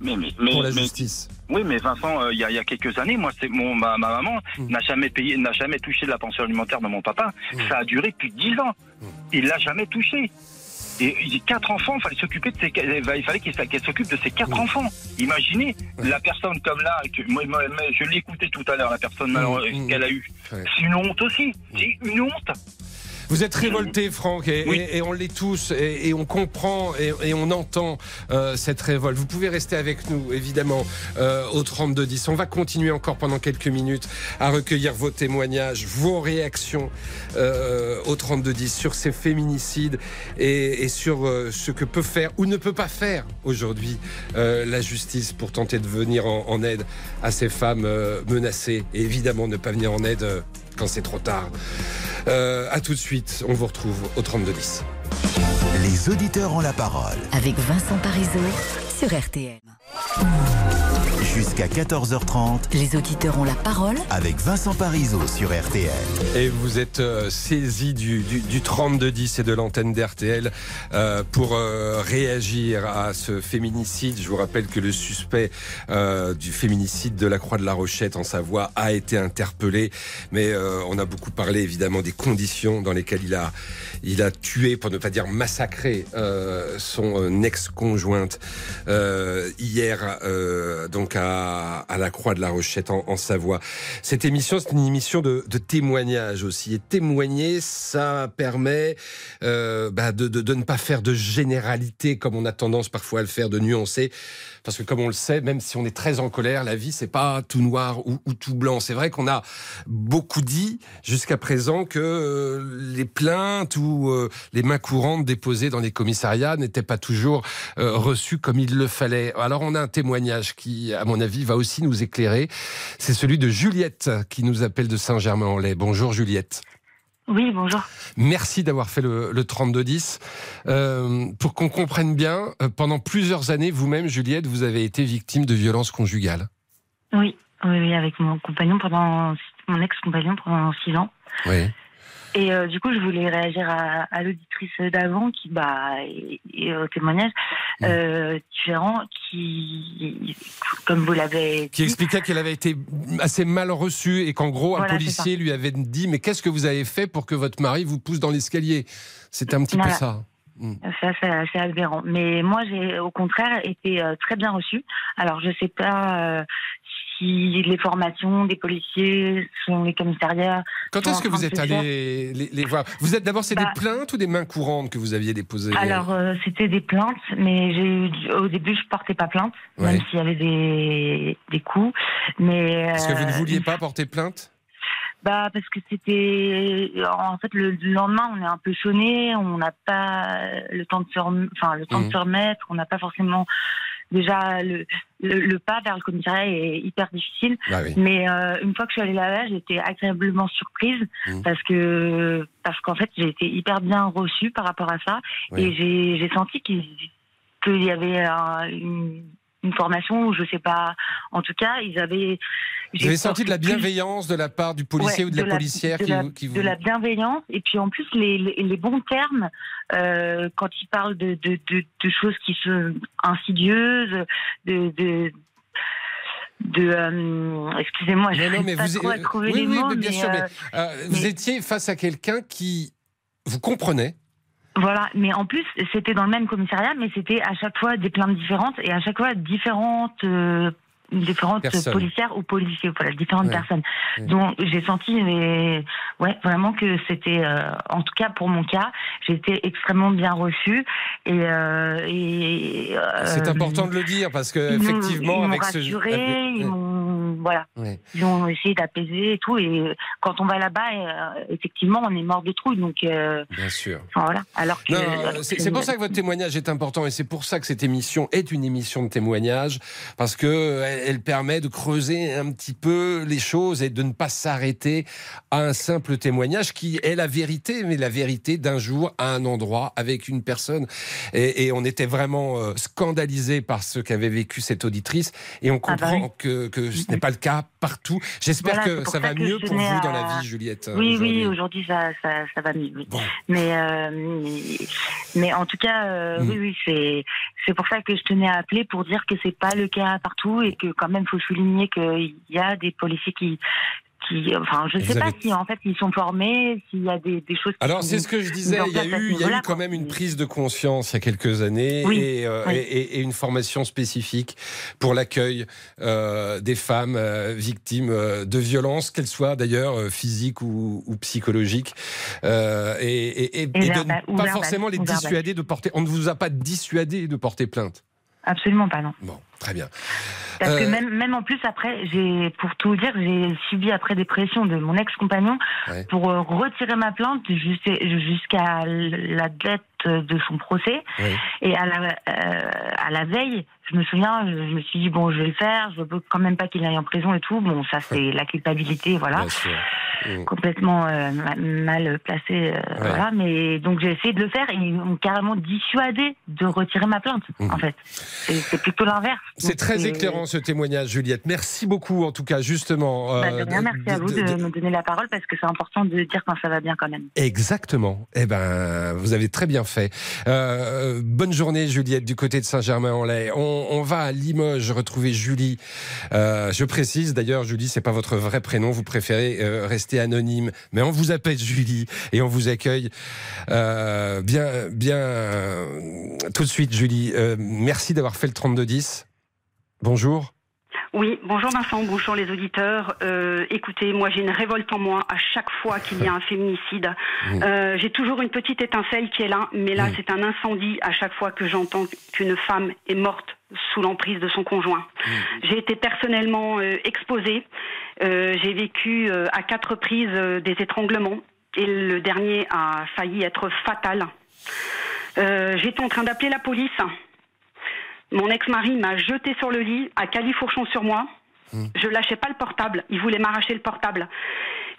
Mais, mais, mais, pour la justice. Oui, mais Vincent, euh, il y, y a quelques années, moi, c'est mon ma, ma maman Mm. n'a jamais payé, n'a jamais touché de la pension alimentaire de mon papa. Mm. Ça a duré plus de dix ans. Mm. Il l'a jamais touché. Et il y a quatre enfants, il fallait s'occuper de ses, il fallait qu'elle s'occupe de ses quatre enfants. Imaginez la personne comme là, que, moi, je l'ai écouté tout à l'heure, la personne malheureuse Mm. qu'elle a eue. C'est une honte aussi. C'est une honte. Vous êtes révolté, Franck, et, on l'est tous, et, on comprend et, on entend euh, cette révolte. Vous pouvez rester avec nous, évidemment, euh, au 32-10. On va continuer encore pendant quelques minutes à recueillir vos témoignages, vos réactions euh, au 32-10 sur ces féminicides et, sur ce que peut faire ou ne peut pas faire aujourd'hui la justice pour tenter de venir en, en aide à ces femmes menacées. Et évidemment, ne pas venir en aide quand c'est trop tard. Euh, à tout de suite, on vous retrouve au 3210. Les auditeurs ont la parole. Avec Vincent Parisot sur RTM. Jusqu'à 14h30, les auditeurs ont la parole avec Vincent Parisot sur RTL. Et vous êtes euh, saisi du, du, du 3210 et de l'antenne d'RTL euh, pour euh, réagir à ce féminicide. Je vous rappelle que le suspect euh, du féminicide de la Croix de la Rochette en Savoie a été interpellé, mais euh, on a beaucoup parlé évidemment des conditions dans lesquelles il a, il a tué, pour ne pas dire massacré, son ex-conjointe hier, donc à à, la Croix de la Rochette en, Savoie. Cette émission, c'est une émission de, témoignage aussi. Et témoigner, ça permet euh, bah de, de, ne pas faire de généralité comme on a tendance parfois à le faire, de nuancer. Parce que comme on le sait, même si on est très en colère, la vie c'est pas tout noir ou, ou tout blanc. C'est vrai qu'on a beaucoup dit jusqu'à présent que euh, les plaintes ou euh, les mains courantes déposées dans les commissariats n'étaient pas toujours euh, reçues comme il le fallait. Alors on a un témoignage qui, à mon avis, va aussi nous éclairer. C'est celui de Juliette qui nous appelle de Saint-Germain-en-Laye. Bonjour Juliette. Oui, bonjour. Merci d'avoir fait le, le 3210. Euh, pour qu'on comprenne bien, euh, pendant plusieurs années, vous-même, Juliette, vous avez été victime de violences conjugales. Oui, oui, avec mon compagnon pendant mon ex-compagnon pendant six ans. Oui. Et euh, du coup, je voulais réagir à, à l'auditrice d'avant qui, bah, et, au témoignage euh, différent, qui, comme vous l'avez qui expliquait qu'elle avait été assez mal reçue et qu'en gros, un policier lui avait dit mais qu'est-ce que vous avez fait pour que votre mari vous pousse dans l'escalier? C'était un petit peu ça. Mmh. C'est assez, aberrant. Mais moi, j'ai au contraire été euh, très bien reçue. Alors, je sais pas euh, si les formations des policiers sont les commissariats. Quand est-ce que vous êtes allé les, voir? Vous êtes d'abord, c'est des bah plaintes ou des mains courantes que vous aviez déposées Alors, euh, c'était des plaintes, mais j'ai au début, je portais pas plainte, même s'il y avait des, des coups. Mais Est-ce que vous ne vouliez pas porter plainte? Bah parce que c'était en fait le, lendemain on est un peu sonné, on n'a pas le temps de se enfin le temps de mmh. se remettre, on n'a pas forcément déjà le, le, pas vers le commissariat est hyper difficile. Bah Mais euh, une fois que je suis allée là-bas, j'étais agréablement surprise mmh. parce que parce qu'en fait j'ai été hyper bien reçue par rapport à ça et j'ai senti qu'il y avait une une formation où je sais pas. En tout cas, ils avaient. Vous avez senti de la bienveillance de la part du policier ou de, la, policière qui, vous... De la bienveillance et puis en plus les, les, bons termes euh, quand ils parlent de, de, de, choses qui sont insidieuses, de, de de euh, excusez-moi je non, mais pas vous trop à trouver oui, les oui, mots, bien sûr mais, euh, vous étiez face à quelqu'un qui vous comprenait voilà, mais en plus, c'était dans le même commissariat, mais c'était à chaque fois des plaintes différentes et à chaque fois différentes euh, différentes policières ou policiers, voilà, différentes personnes. Donc j'ai senti, mais, ouais, vraiment que c'était, euh, en tout cas pour mon cas, j'ai été extrêmement bien reçue et. Euh, et euh, c'est important de le dire parce que effectivement, avec ce ils m'ont, voilà, ils ont essayé d'apaiser et tout. Et quand on va là-bas, effectivement, on est mort de trouille, donc. bien sûr. voilà. Alors. C'est pour ça que votre témoignage est important et c'est pour ça que cette émission est une émission de témoignage parce que elle permet de creuser un petit peu les choses et de ne pas s'arrêter à un simple témoignage qui est la vérité, mais la vérité d'un jour à un endroit avec une personne. Et, on était vraiment euh, scandalisés par ce qu'avait vécu cette auditrice et on ah bah comprend que, ce n'est pas le cas partout. J'espère que ça va mieux pour vous dans la vie, Juliette. Oui, oui, aujourd'hui ça, ça, va mieux. Mais, euh, mais en tout cas, euh, hmm. oui, oui, c'est c'est pour ça que je tenais à appeler pour dire que c'est pas le cas partout et que quand même, faut souligner qu'il y a des policiers qui qui, enfin, je ne sais pas si en fait ils sont formés, s'il y a des, des choses. Alors c'est ce que je disais. Il y a eu, il y a eu quand même une prise de conscience il y a quelques années et, euh, et, et, une formation spécifique pour l'accueil euh, des femmes euh, victimes de violences, qu'elles soient d'ailleurs physiques ou, ou psychologiques, et, et, de pas forcément les dissuader de porter. On ne vous a pas dissuadé de porter plainte. Absolument pas, non. Bon, très bien. Parce que même, même en plus, après, j'ai, pour tout dire, j'ai subi après des pressions de mon ex-compagnon pour retirer ma plainte jusqu'à la dette de son procès. Et à la, à la veille, je me souviens, je, me suis dit, bon, je vais le faire, je veux quand même pas qu'il aille en prison et tout. Bon, ça, c'est la culpabilité, voilà. Mm. Complètement euh, mal placé, euh, voilà. Mais donc, j'ai essayé de le faire et ils m'ont carrément dissuadé de retirer ma plainte, mm. en fait. C'est plutôt l'inverse. C'est très éclairant, ce témoignage, Juliette. Merci beaucoup, en tout cas, justement. Bah, euh, merci à vous de, me donner la parole parce que c'est important de dire quand ça va bien, quand même. Exactement. Eh ben, vous avez très bien fait. bonne journée, Juliette, du côté de Saint-Germain-en-Laye. On on, va à Limoges retrouver Julie. Euh, je précise d'ailleurs, Julie, c'est pas votre vrai prénom, vous préférez euh, rester anonyme, mais on vous appelle Julie et on vous accueille euh, bien, bien tout de suite, Julie. merci d'avoir fait le 3210. Bonjour. Oui, bonjour Vincent, bonjour les auditeurs. Euh, écoutez, moi j'ai une révolte en moi à chaque fois qu'il y a un féminicide. Mmh. Euh, j'ai toujours une petite étincelle qui est là, mais là mmh. c'est un incendie à chaque fois que j'entends qu'une femme est morte sous l'emprise de son conjoint. Mmh. J'ai été personnellement euh, exposée. j'ai vécu à quatre reprises des étranglements et le dernier a failli être fatal. J'étais en train d'appeler la police mon ex-mari m'a jeté sur le lit, à califourchon sur moi. Hmm. Je lâchais pas le portable. Il voulait m'arracher le portable.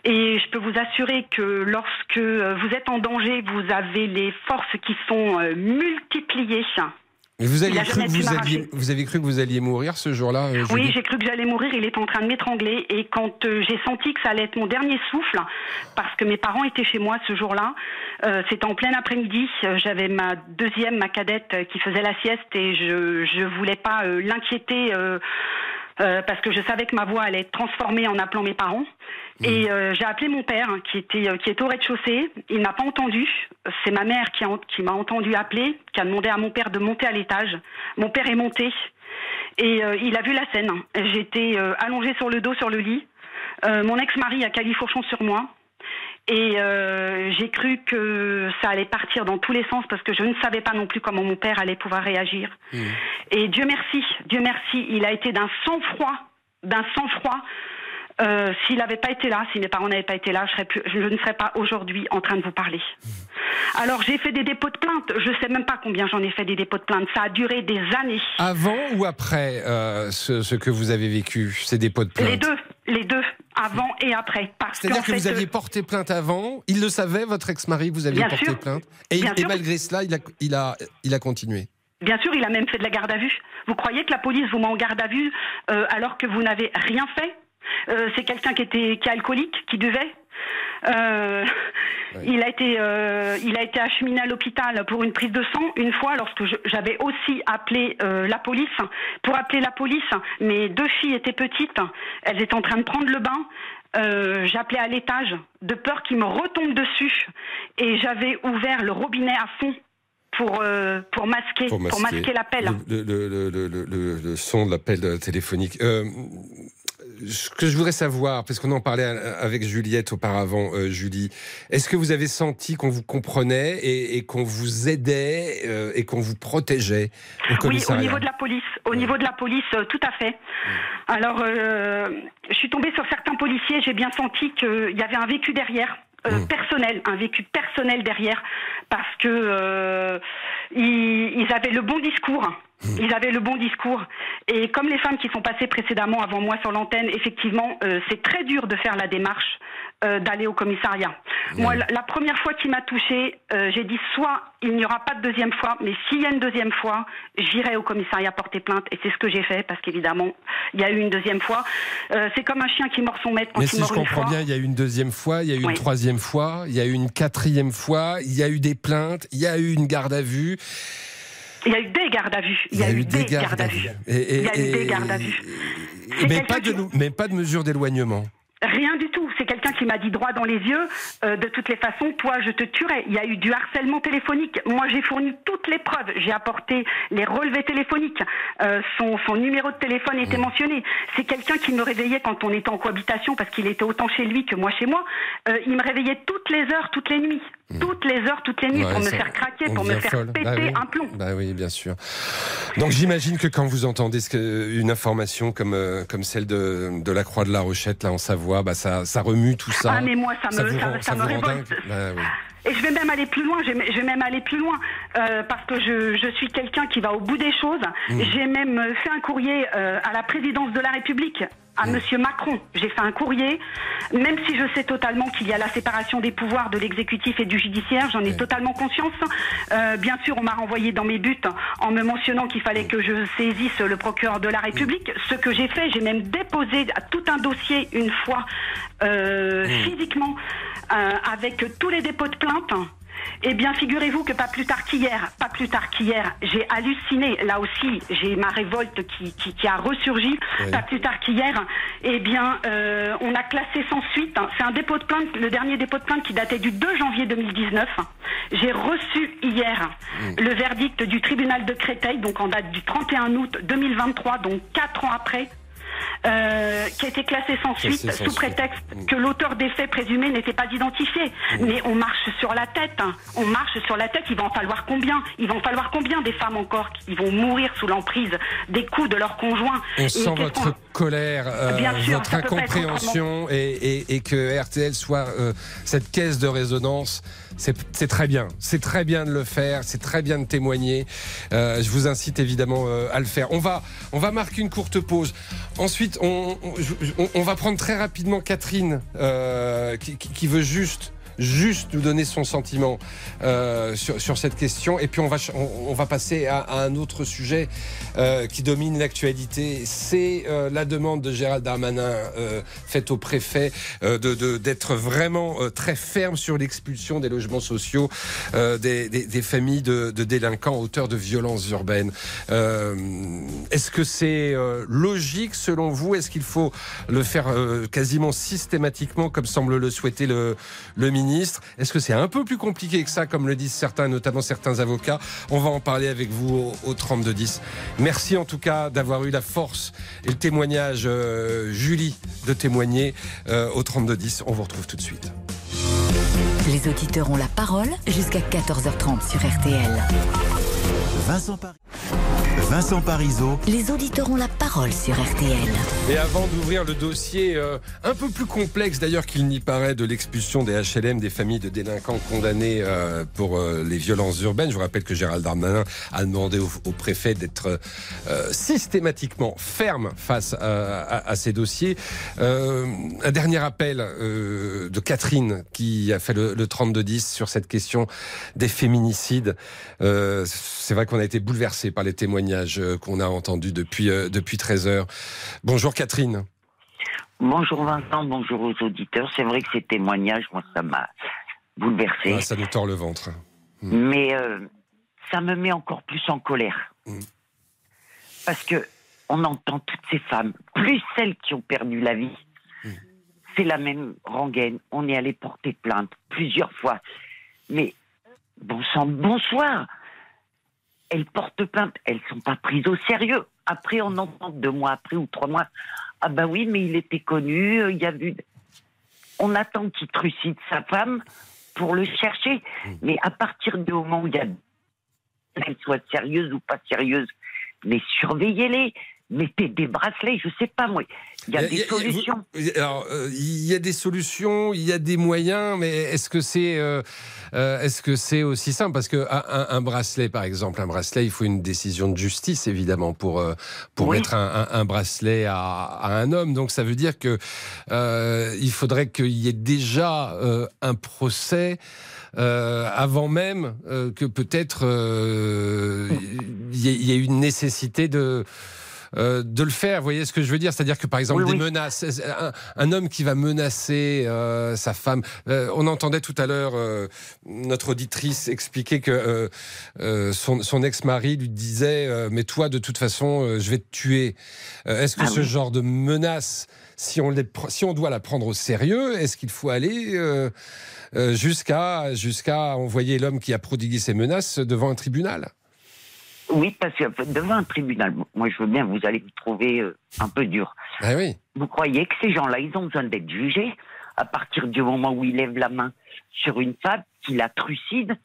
Et je peux vous assurer que lorsque vous êtes en danger, vous avez les forces qui sont euh, multipliées. Mais vous, aviez cru que vous, alliez, vous avez cru que vous alliez mourir ce jour-là euh, Oui, j'ai cru que j'allais mourir. Il était en train de m'étrangler. Et quand euh, j'ai senti que ça allait être mon dernier souffle, parce que mes parents étaient chez moi ce jour-là, euh, c'était en plein après-midi. J'avais ma deuxième, ma cadette, qui faisait la sieste et je je voulais pas l'inquiéter. Parce que je savais que ma voix allait être transformée en appelant mes parents. Mm. Et euh, j'ai appelé mon père hein, qui était euh, qui est au rez-de-chaussée. Il n'a pas entendu. C'est ma mère qui, qui m'a entendu appeler, qui a demandé à mon père de monter à l'étage. Mon père est monté et euh, il a vu la scène. J'étais allongée sur le dos sur le lit. mon ex-mari a califourchon sur moi. Et j'ai cru que ça allait partir dans tous les sens parce que je ne savais pas non plus comment mon père allait pouvoir réagir. Mm. Et Dieu merci, Dieu merci, il a été d'un sang-froid, d'un sang-froid euh, s'il n'avait pas été là, si mes parents n'avaient pas été là, je, serais plus, je ne serais pas aujourd'hui en train de vous parler. Alors j'ai fait des dépôts de plainte. Je ne sais même pas combien j'en ai fait des dépôts de plainte. Ça a duré des années. Avant ou après euh, ce, ce, que vous avez vécu, ces dépôts de plainte? Les deux, les deux, avant et après. C'est-à-dire que vous aviez euh, porté plainte avant. Il le savait, votre ex-mari, vous aviez porté plainte. Et, et malgré cela, il a, il a, il a continué. Bien sûr, il a même fait de la garde à vue. Vous croyez que la police vous met en garde à vue alors que vous n'avez rien fait? Euh, c'est quelqu'un qui était qui est alcoolique, qui devait. Euh, il a été euh, il a été acheminé à l'hôpital pour une prise de sang une fois lorsque j'avais aussi appelé la police pour appeler la police. Mes deux filles étaient petites, elles étaient en train de prendre le bain. J'appelais à l'étage de peur qu'il me retombe dessus et j'avais ouvert le robinet à fond pour, pour masquer, pour masquer, l'appel. Le, le, le, le, son de l'appel téléphonique ce que je voudrais savoir, parce qu'on en parlait avec Juliette auparavant, euh, Julie, est-ce que vous avez senti qu'on vous comprenait et, qu'on vous aidait euh, et qu'on vous protégeait au Oui, au niveau de la police, au niveau de la police, euh, tout à fait. Alors, je suis tombée sur certains policiers, j'ai bien senti qu'il y avait un vécu derrière. Mmh. personnel, un vécu personnel derrière, parce que ils, avaient le bon discours. Ils avaient le bon discours. Et comme les femmes qui sont passées précédemment avant moi sur l'antenne, effectivement, euh, c'est très dur de faire la démarche euh, d'aller au commissariat. Moi, la, première fois qui m'a touchée, euh, j'ai dit soit il n'y aura pas de deuxième fois, mais s'il y a une deuxième fois, j'irai au commissariat porter plainte. Et c'est ce que j'ai fait, parce qu'évidemment, il y a eu une deuxième fois. c'est comme un chien qui mord son maître quand mais si je comprends bien, il y a eu une deuxième fois, il y a eu une troisième fois, il y a eu une quatrième fois, il y a eu des plaintes, il y a eu une garde à vue. Il y a eu des gardes à vue. Il y a, eu des gardes à vue. Il y a eu des gardes à vue. Mais pas, de, mais pas de mesure d'éloignement. Rien du tout. C'est quelqu'un qui m'a dit droit dans les yeux, euh, de toutes les façons, toi, je te tuerai. Il y a eu du harcèlement téléphonique. Moi, j'ai fourni toutes les preuves. J'ai apporté les relevés téléphoniques. Euh, son, son, numéro de téléphone était mmh. mentionné. C'est quelqu'un qui me réveillait quand on était en cohabitation, parce qu'il était autant chez lui que moi chez moi. Euh, il me réveillait toutes les heures, toutes les nuits. Mmh. Toutes les heures, toutes les nuits, pour me faire craquer, pour me faire péter bah un plomb. Bah oui, bien sûr. Donc j'imagine que quand vous entendez une information comme, comme celle de, de la Croix de la Rochette, là en Savoie, bah, ça, ça remue tout ça. Ah, mais moi, ça, me, ça, me révolte. Bah, Et je vais même aller plus loin, je vais même aller plus loin, euh, parce que je, je suis quelqu'un qui va au bout des choses. Mmh. J'ai même fait un courrier euh, à la présidence de la République à Monsieur Macron. J'ai fait un courrier, même si je sais totalement qu'il y a la séparation des pouvoirs de l'exécutif et du judiciaire, j'en ai totalement conscience. Euh, bien sûr, on m'a renvoyé dans mes buts en me mentionnant qu'il fallait que je saisisse le procureur de la République. Ce que j'ai fait, j'ai même déposé tout un dossier une fois euh, physiquement euh, avec tous les dépôts de plainte. Eh bien, figurez-vous que pas plus tard qu'hier, pas plus tard qu'hier, j'ai halluciné. Là aussi, j'ai ma révolte qui, qui, a ressurgi. Pas plus tard qu'hier, eh bien, euh, on a classé sans suite. C'est un dépôt de plainte, le dernier dépôt de plainte qui datait du 2 janvier 2019. J'ai reçu hier mmh. le verdict du tribunal de Créteil, donc en date du 31 août 2023, donc quatre ans après, euh, qui a été classé sans suite sous prétexte mm. que l'auteur des faits présumés n'était pas identifié. Mm. Mais on marche sur la tête. Hein. On marche sur la tête. Il va en falloir combien? Il va en falloir combien des femmes encore qui vont mourir sous l'emprise des coups de leur conjoint On sent votre colère, euh, votre incompréhension et, et, que RTL soit euh, cette caisse de résonance c'est très bien. C'est très bien de le faire. C'est très bien de témoigner. Euh, je vous incite évidemment euh, à le faire. On va, on va marquer une courte pause. Ensuite, on, va prendre très rapidement Catherine, euh, qui, veut juste juste nous donner son sentiment euh, sur, sur, cette question. Et puis on va, on, va passer à, un autre sujet euh, qui domine l'actualité. C'est euh, la demande de Gérald Darmanin euh, faite au préfet de d'être vraiment très ferme sur l'expulsion des logements sociaux des, des, des, familles de, de, délinquants auteurs de violences urbaines. Est-ce que c'est logique selon vous? Est-ce qu'il faut le faire quasiment systématiquement comme semble le souhaiter le, le ministre? Ministre. Est-ce que c'est un peu plus compliqué que ça, comme le disent certains, notamment certains avocats? On va en parler avec vous au, 3210. Merci en tout cas d'avoir eu la force et le témoignage, euh, Julie, de témoigner euh, au 3210. On vous retrouve tout de suite. Les auditeurs ont la parole jusqu'à 14h30 sur RTL. Vincent Paris. Vincent Parisot. Les auditeurs ont la parole sur RTL. Et avant d'ouvrir le dossier euh, un peu plus complexe d'ailleurs qu'il n'y paraît de l'expulsion des HLM des familles de délinquants condamnés euh, pour euh, les violences urbaines, je vous rappelle que Gérald Darmanin a demandé au, préfet d'être systématiquement ferme face à, ces dossiers. un dernier appel de Catherine qui a fait le, le 32-10 sur cette question des féminicides. C'est vrai qu'on a été bouleversé par les témoignages euh, qu'on a entendu depuis, euh, depuis 13 heures. Bonjour Catherine. Bonjour Vincent, bonjour aux auditeurs. C'est vrai que ces témoignages, moi, ça m'a bouleversé. Ah, ça nous tord le ventre. Hmm. Mais euh, ça me met encore plus en colère. Hmm. Parce que on entend toutes ces femmes, plus celles qui ont perdu la vie. Hmm. C'est la même rengaine. On est allé porter plainte plusieurs fois. Mais bon sang, bonsoir elles portent plainte, elles sont pas prises au sérieux. Après, on entend deux mois après ou trois mois, ah ben oui, mais il était connu, euh, il y a vu. On attend qu'il trucide sa femme pour le chercher, mmh. mais à partir du moment où il y a qu'elle soit sérieuse ou pas sérieuse, mais surveillez-les, mettez des bracelets, je sais pas moi. Il y a des solutions. alors, euh, il y a des solutions, il y a des moyens, mais est-ce que c'est euh, euh, est-ce que c'est aussi simple? Parce que un, bracelet, par exemple, un bracelet, il faut une décision de justice évidemment pour pour mettre un, bracelet à, un homme. Donc ça veut dire que il faudrait qu'il y ait déjà un procès. avant même que peut-être il y, ait une nécessité de euh, de le faire. Vous voyez ce que je veux dire? C'est-à-dire que par exemple des menaces, un, homme qui va menacer sa femme. on entendait tout à l'heure notre auditrice expliquer que son, son ex-mari lui disait mais toi de toute façon je vais te tuer. Est-ce que ah ce genre de menace si on, si on doit la prendre au sérieux, est-ce qu'il faut aller euh, jusqu'à jusqu'à envoyer l'homme qui a prodigué ces menaces devant un tribunal? Oui, parce que devant un tribunal, moi je veux bien, vous allez vous trouver euh, un peu dur. Ah oui. Vous croyez que ces gens-là, ils ont besoin d'être jugés à partir du moment où ils lèvent la main sur une femme qui la trucide?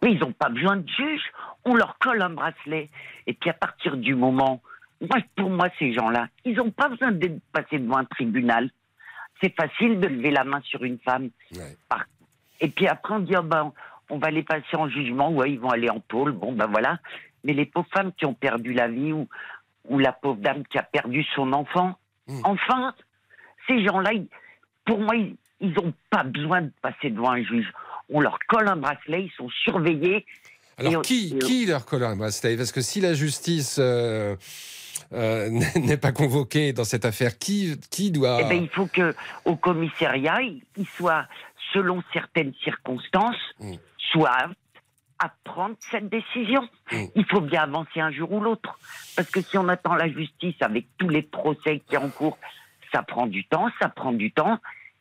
Mais ils n'ont pas besoin de juge. On leur colle un bracelet. Et puis à partir du moment, moi, pour moi, ces gens-là, ils n'ont pas besoin d'être passés devant un tribunal c'est facile de lever la main sur une femme. Et puis après, on dit, oh ben, on va les passer en jugement, ouais, ils vont aller en pôle, bon ben voilà. Mais les pauvres femmes qui ont perdu la vie ou, ou la pauvre dame qui a perdu son enfant, hmm. enfin, ces gens-là, pour moi, ils n'ont pas besoin de passer devant un juge. On leur colle un bracelet, ils sont surveillés. Alors, qui, qui leur colle un bracelet? Parce que si la justice. Euh, euh, n'est pas convoqué dans cette affaire, qui, qui doit... Eh ben, il faut que au commissariat, il soit, selon certaines circonstances, mm. soit à prendre cette décision. Mm. Il faut bien avancer un jour ou l'autre. Parce que si on attend la justice avec tous les procès qui sont en cours, ça prend du temps, ça prend du temps.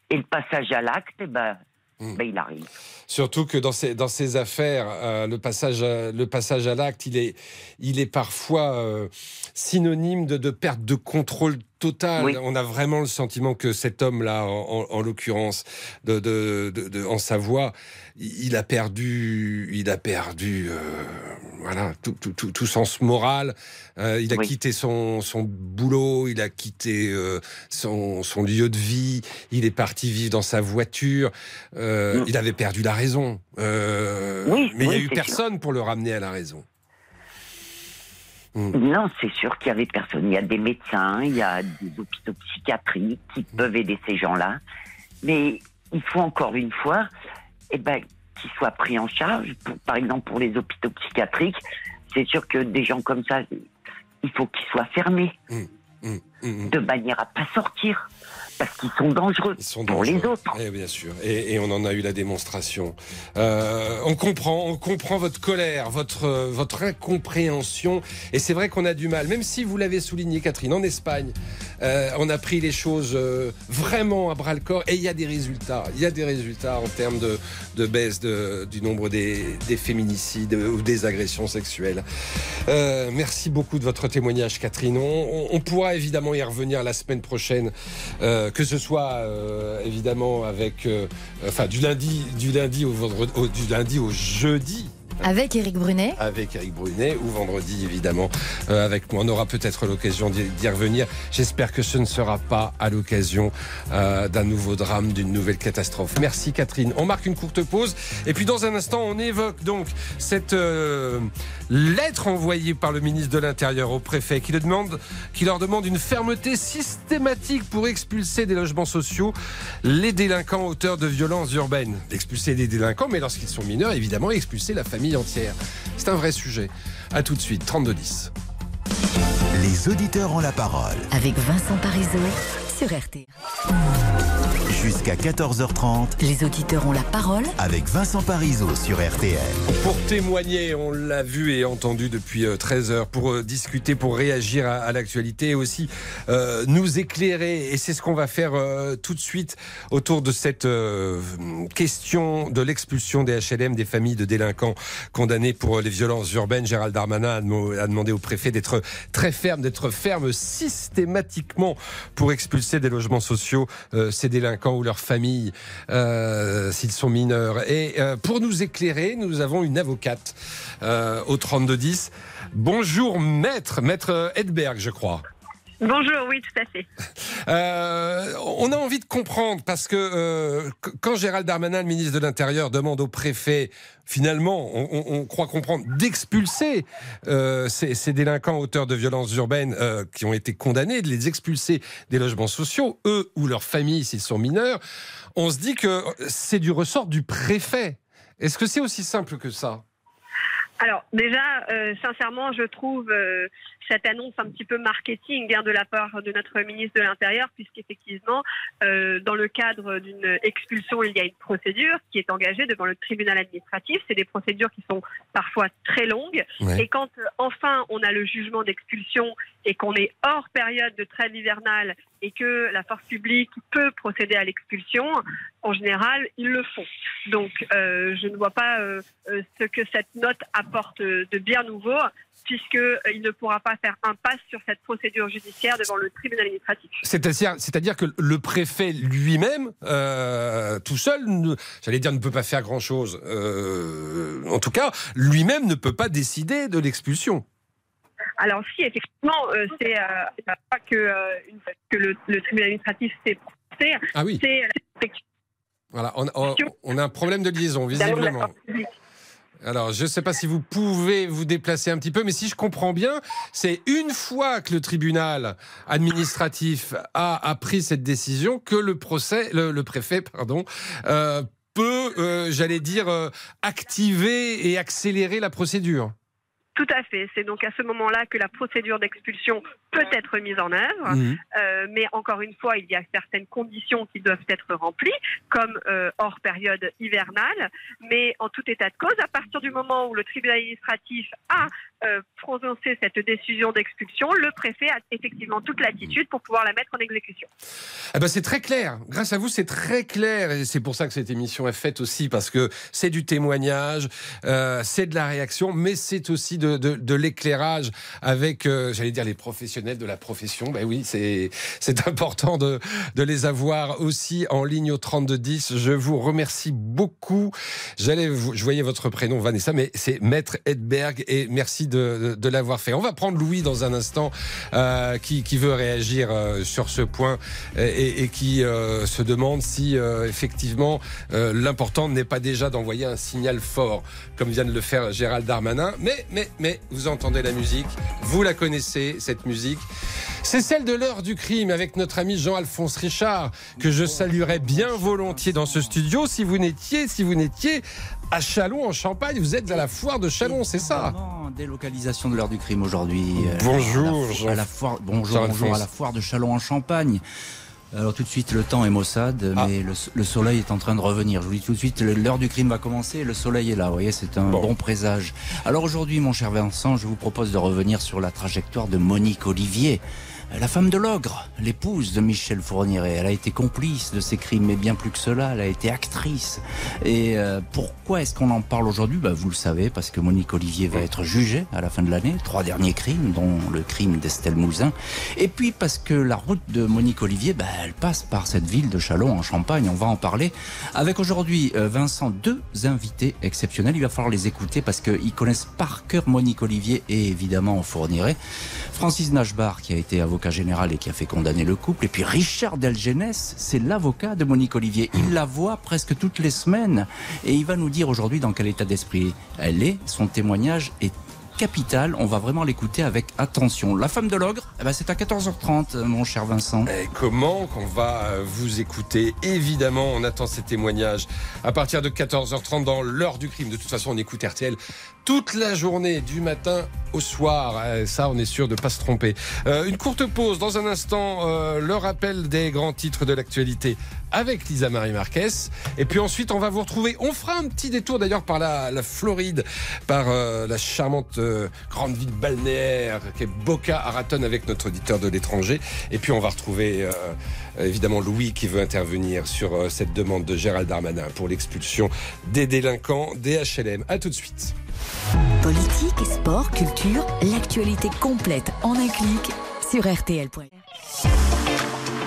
Et le passage à l'acte, eh ben, Hmm. Ben, il arrive. Surtout que dans ces, dans ces affaires, euh, le, passage, le passage à l'acte, il est, il est parfois euh, synonyme de, de, perte de contrôle total. On a vraiment le sentiment que cet homme-là, en, l'occurrence, de, de, en Savoie, il a perdu, il a perdu, euh, voilà, tout, tout, tout, sens moral. Euh, il a quitté son, son, boulot, il a quitté euh, son, son, lieu de vie, il est parti vivre dans sa voiture. Mm. Il avait perdu la raison. mais il n'y a eu personne pour le ramener à la raison. Mm. Non, c'est sûr qu'il y avait personne. Il y a des médecins, il y a des hôpitaux psychiatriques qui mm. peuvent aider ces gens-là. Mais il faut encore une fois eh ben, qu'ils soient pris en charge. par exemple, pour les hôpitaux psychiatriques, c'est sûr que des gens comme ça, il faut qu'ils soient fermés. Mm. De manière à pas sortir parce qu'ils sont dangereux pour les autres. Eh, bien sûr, et, on en a eu la démonstration. Euh, on comprend, on comprend votre colère, votre votre incompréhension, et c'est vrai qu'on a du mal. Même si vous l'avez souligné, Catherine, en Espagne, euh, on a pris les choses euh, vraiment à bras le corps, et il y a des résultats. Il y a des résultats en termes de, de baisse de, du nombre des, des, féminicides ou des agressions sexuelles. merci beaucoup de votre témoignage, Catherine. On, on, pourra évidemment y revenir la semaine prochaine que ce soit euh, évidemment avec, euh, enfin du lundi, du lundi au vendredi, du lundi au jeudi. Avec Eric Brunet Avec Eric Brunet, ou vendredi évidemment euh, avec moi. On aura peut-être l'occasion d'y revenir. J'espère que ce ne sera pas à l'occasion euh, d'un nouveau drame, d'une nouvelle catastrophe. Merci Catherine. On marque une courte pause et puis dans un instant on évoque donc cette euh, lettre envoyée par le ministre de l'Intérieur au préfet qui, qui leur demande une fermeté systématique pour expulser des logements sociaux les délinquants auteurs de violences urbaines. Expulser des délinquants, mais lorsqu'ils sont mineurs, évidemment, expulser la famille entière. C'est un vrai sujet. A tout de suite, 32-10. Les auditeurs ont la parole. Avec Vincent Parisot sur RT. Jusqu'à 14h30, les auditeurs ont la parole avec Vincent Parisot sur RTL. Pour témoigner, on l'a vu et entendu depuis 13 euh, heures, pour euh, discuter, pour réagir à, l'actualité et aussi euh, nous éclairer. Et c'est ce qu'on va faire tout de suite autour de cette question de l'expulsion des HLM des familles de délinquants condamnés pour les violences urbaines. Gérald Darmanin a demandé au préfet d'être très ferme, d'être ferme systématiquement pour expulser des logements sociaux ces délinquants ou leur famille euh, s'ils sont mineurs. Et euh, pour nous éclairer, nous avons une avocate euh, au 3210. Bonjour maître, maître Edberg, je crois. Bonjour, oui, tout à fait. Euh, on a envie de comprendre parce que euh, quand Gérald Darmanin, le ministre de l'Intérieur, demande au préfet, finalement, on, croit comprendre, d'expulser euh, ces, délinquants auteurs de violences urbaines qui ont été condamnés, de les expulser des logements sociaux, eux ou leurs familles s'ils sont mineurs, on se dit que c'est du ressort du préfet. Est-ce que c'est aussi simple que ça? Alors déjà, sincèrement, je trouve cette annonce un petit peu marketing bien de la part de notre ministre de l'Intérieur, puisqu'effectivement, euh, dans le cadre d'une expulsion, il y a une procédure qui est engagée devant le tribunal administratif. C'est des procédures qui sont parfois très longues. Et quand euh, enfin on a le jugement d'expulsion et qu'on est hors période de trêve hivernale et que la force publique peut procéder à l'expulsion, en général, ils le font. Donc, euh, je ne vois pas euh, ce que cette note apporte de bien nouveau, puisqu'il ne pourra pas faire impasse sur cette procédure judiciaire devant le tribunal administratif. C'est-à-dire, que le préfet lui-même, tout seul, j'allais dire, ne peut pas faire grand-chose. en tout cas, lui-même ne peut pas décider de l'expulsion. Alors si, effectivement, euh, c'est euh, pas que, euh, que le, tribunal administratif s'est prononcé, ah oui. c'est voilà, on, on, a un problème de liaison, visiblement. Alors, je ne sais pas si vous pouvez vous déplacer un petit peu, mais si je comprends bien, c'est une fois que le tribunal administratif a, a pris cette décision que le procès, le, préfet, pardon, peut, j'allais dire, activer et accélérer la procédure. Tout à fait. C'est donc à ce moment-là que la procédure d'expulsion peut être mise en œuvre. Mmh. Euh, mais encore une fois, il y a certaines conditions qui doivent être remplies, comme euh, hors période hivernale. Mais en tout état de cause, à partir du moment où le tribunal administratif a euh, prononcé cette décision d'expulsion, le préfet a effectivement toute l'attitude pour pouvoir la mettre en exécution. Eh ben c'est très clair. Grâce à vous, c'est très clair. Et c'est pour ça que cette émission est faite aussi, parce que c'est du témoignage, c'est de la réaction, mais c'est aussi de, l'éclairage avec, euh, j'allais dire, les professionnels de la profession. Ben oui, c'est important de, de les avoir aussi en ligne au 3210. Je vous remercie beaucoup. J'allais, je voyais votre prénom, Vanessa, mais c'est Maître Edberg et merci de, l'avoir fait. On va prendre Louis dans un instant euh, qui, qui, veut réagir euh, sur ce point et, et qui se demande si effectivement l'important n'est pas déjà d'envoyer un signal fort, comme vient de le faire Gérald Darmanin. Mais, mais, mais vous entendez la musique, vous la connaissez, cette musique. C'est celle de l'heure du crime avec notre ami Jean-Alphonse Richard, que je saluerais bien volontiers dans ce studio si vous n'étiez, si vous n'étiez à Chalon en Champagne. Vous êtes à la foire de Chalon, c'est ça? Délocalisation de l'heure du crime aujourd'hui. Euh, bonjour. À la, foire, bonjour, bonjour à la foire de Chalon en Champagne. Alors tout de suite, le temps est maussade, ah. mais le, soleil est en train de revenir. Je vous dis tout de suite, l'heure du crime va commencer, le soleil est là, vous voyez, c'est un bon. présage. Alors aujourd'hui, mon cher Vincent, je vous propose de revenir sur la trajectoire de Monique Olivier. La femme de l'ogre, l'épouse de Michel Fourniret, elle a été complice de ces crimes, mais bien plus que cela, elle a été actrice. Et euh, pourquoi est-ce qu'on en parle aujourd'hui? Bah, Vous le savez, parce que Monique Olivier va être jugée à la fin de l'année, trois derniers crimes, dont le crime d'Estelle Mouzin. Et puis parce que la route de Monique Olivier, bah, elle passe par cette ville de Chalon en Champagne, on va en parler. Avec aujourd'hui, euh, Vincent, deux invités exceptionnels, il va falloir les écouter parce qu'ils connaissent par cœur Monique Olivier et évidemment Fourniret. Francis Nashbar, qui a été avocat général et qui a fait condamner le couple. Et puis Richard Delgenès, c'est l'avocat de Monique Olivier. Il la voit presque toutes les semaines. Et il va nous dire aujourd'hui dans quel état d'esprit elle est. Son témoignage est capital. On va vraiment l'écouter avec attention. La femme de l'ogre, eh ben c'est à 14h30, mon cher Vincent. Comment qu'on va euh, vous écouter? Évidemment, on attend ces témoignages à partir de 14h30 dans l'heure du crime. De toute façon, on écoute RTL toute la journée, du matin au soir. Eh, ça, on est sûr de pas se tromper. Euh, une courte pause. Dans un instant, euh, le rappel des grands titres de l'actualité avec Lisa Marie Marquez. Et puis ensuite, on va vous retrouver. On fera un petit détour d'ailleurs par la, Floride, par euh, la charmante grande ville balnéaire qui est Boca Raton avec notre auditeur de l'étranger. Et puis on va retrouver évidemment Louis qui veut intervenir sur cette demande de Gérald Darmanin pour l'expulsion des délinquants des HLM. À tout de suite. Politique, sport, culture, l'actualité complète en un clic sur RTL.fr.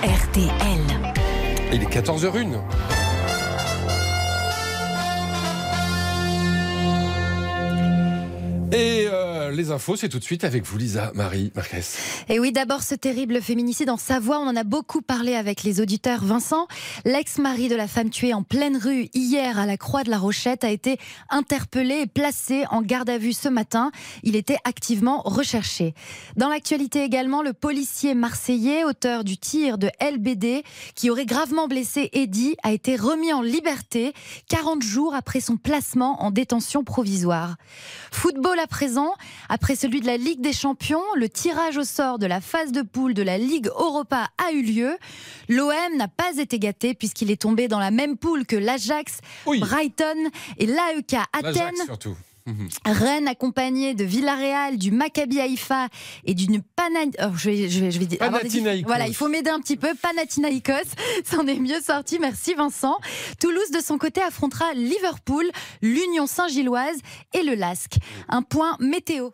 RTL. Il est 14h01. Et euh, les infos, c'est tout de suite avec vous, Lisa Marie Marquez. Et oui, d'abord ce terrible féminicide en Savoie. On en a beaucoup parlé avec les auditeurs. Vincent, l'ex-mari de la femme tuée en pleine rue hier à la Croix de la Rochette, a été interpellé et placé en garde à vue ce matin. Il était activement recherché. Dans l'actualité également, le policier marseillais, auteur du tir de LBD, qui aurait gravement blessé Eddy, a été remis en liberté 40 jours après son placement en détention provisoire. Football à présent, Après celui de la Ligue des Champions, le tirage au sort de la phase de poule de la Ligue Europa a eu lieu. L'OM n'a pas été gâté puisqu'il est tombé dans la même poule que l'Ajax, Brighton et l'AEK Athènes. Surtout. Rennes accompagné de Villarreal, du Maccabi Haïfa et d'une Panathinaikos. Oh, je vais, je vais, je vais dire, Voilà, il faut m'aider un petit peu. Panathinaikos, c'en est mieux sorti. Merci Vincent. Toulouse de son côté affrontera Liverpool, l'Union Saint-Gilloise et le LASK. Un point météo.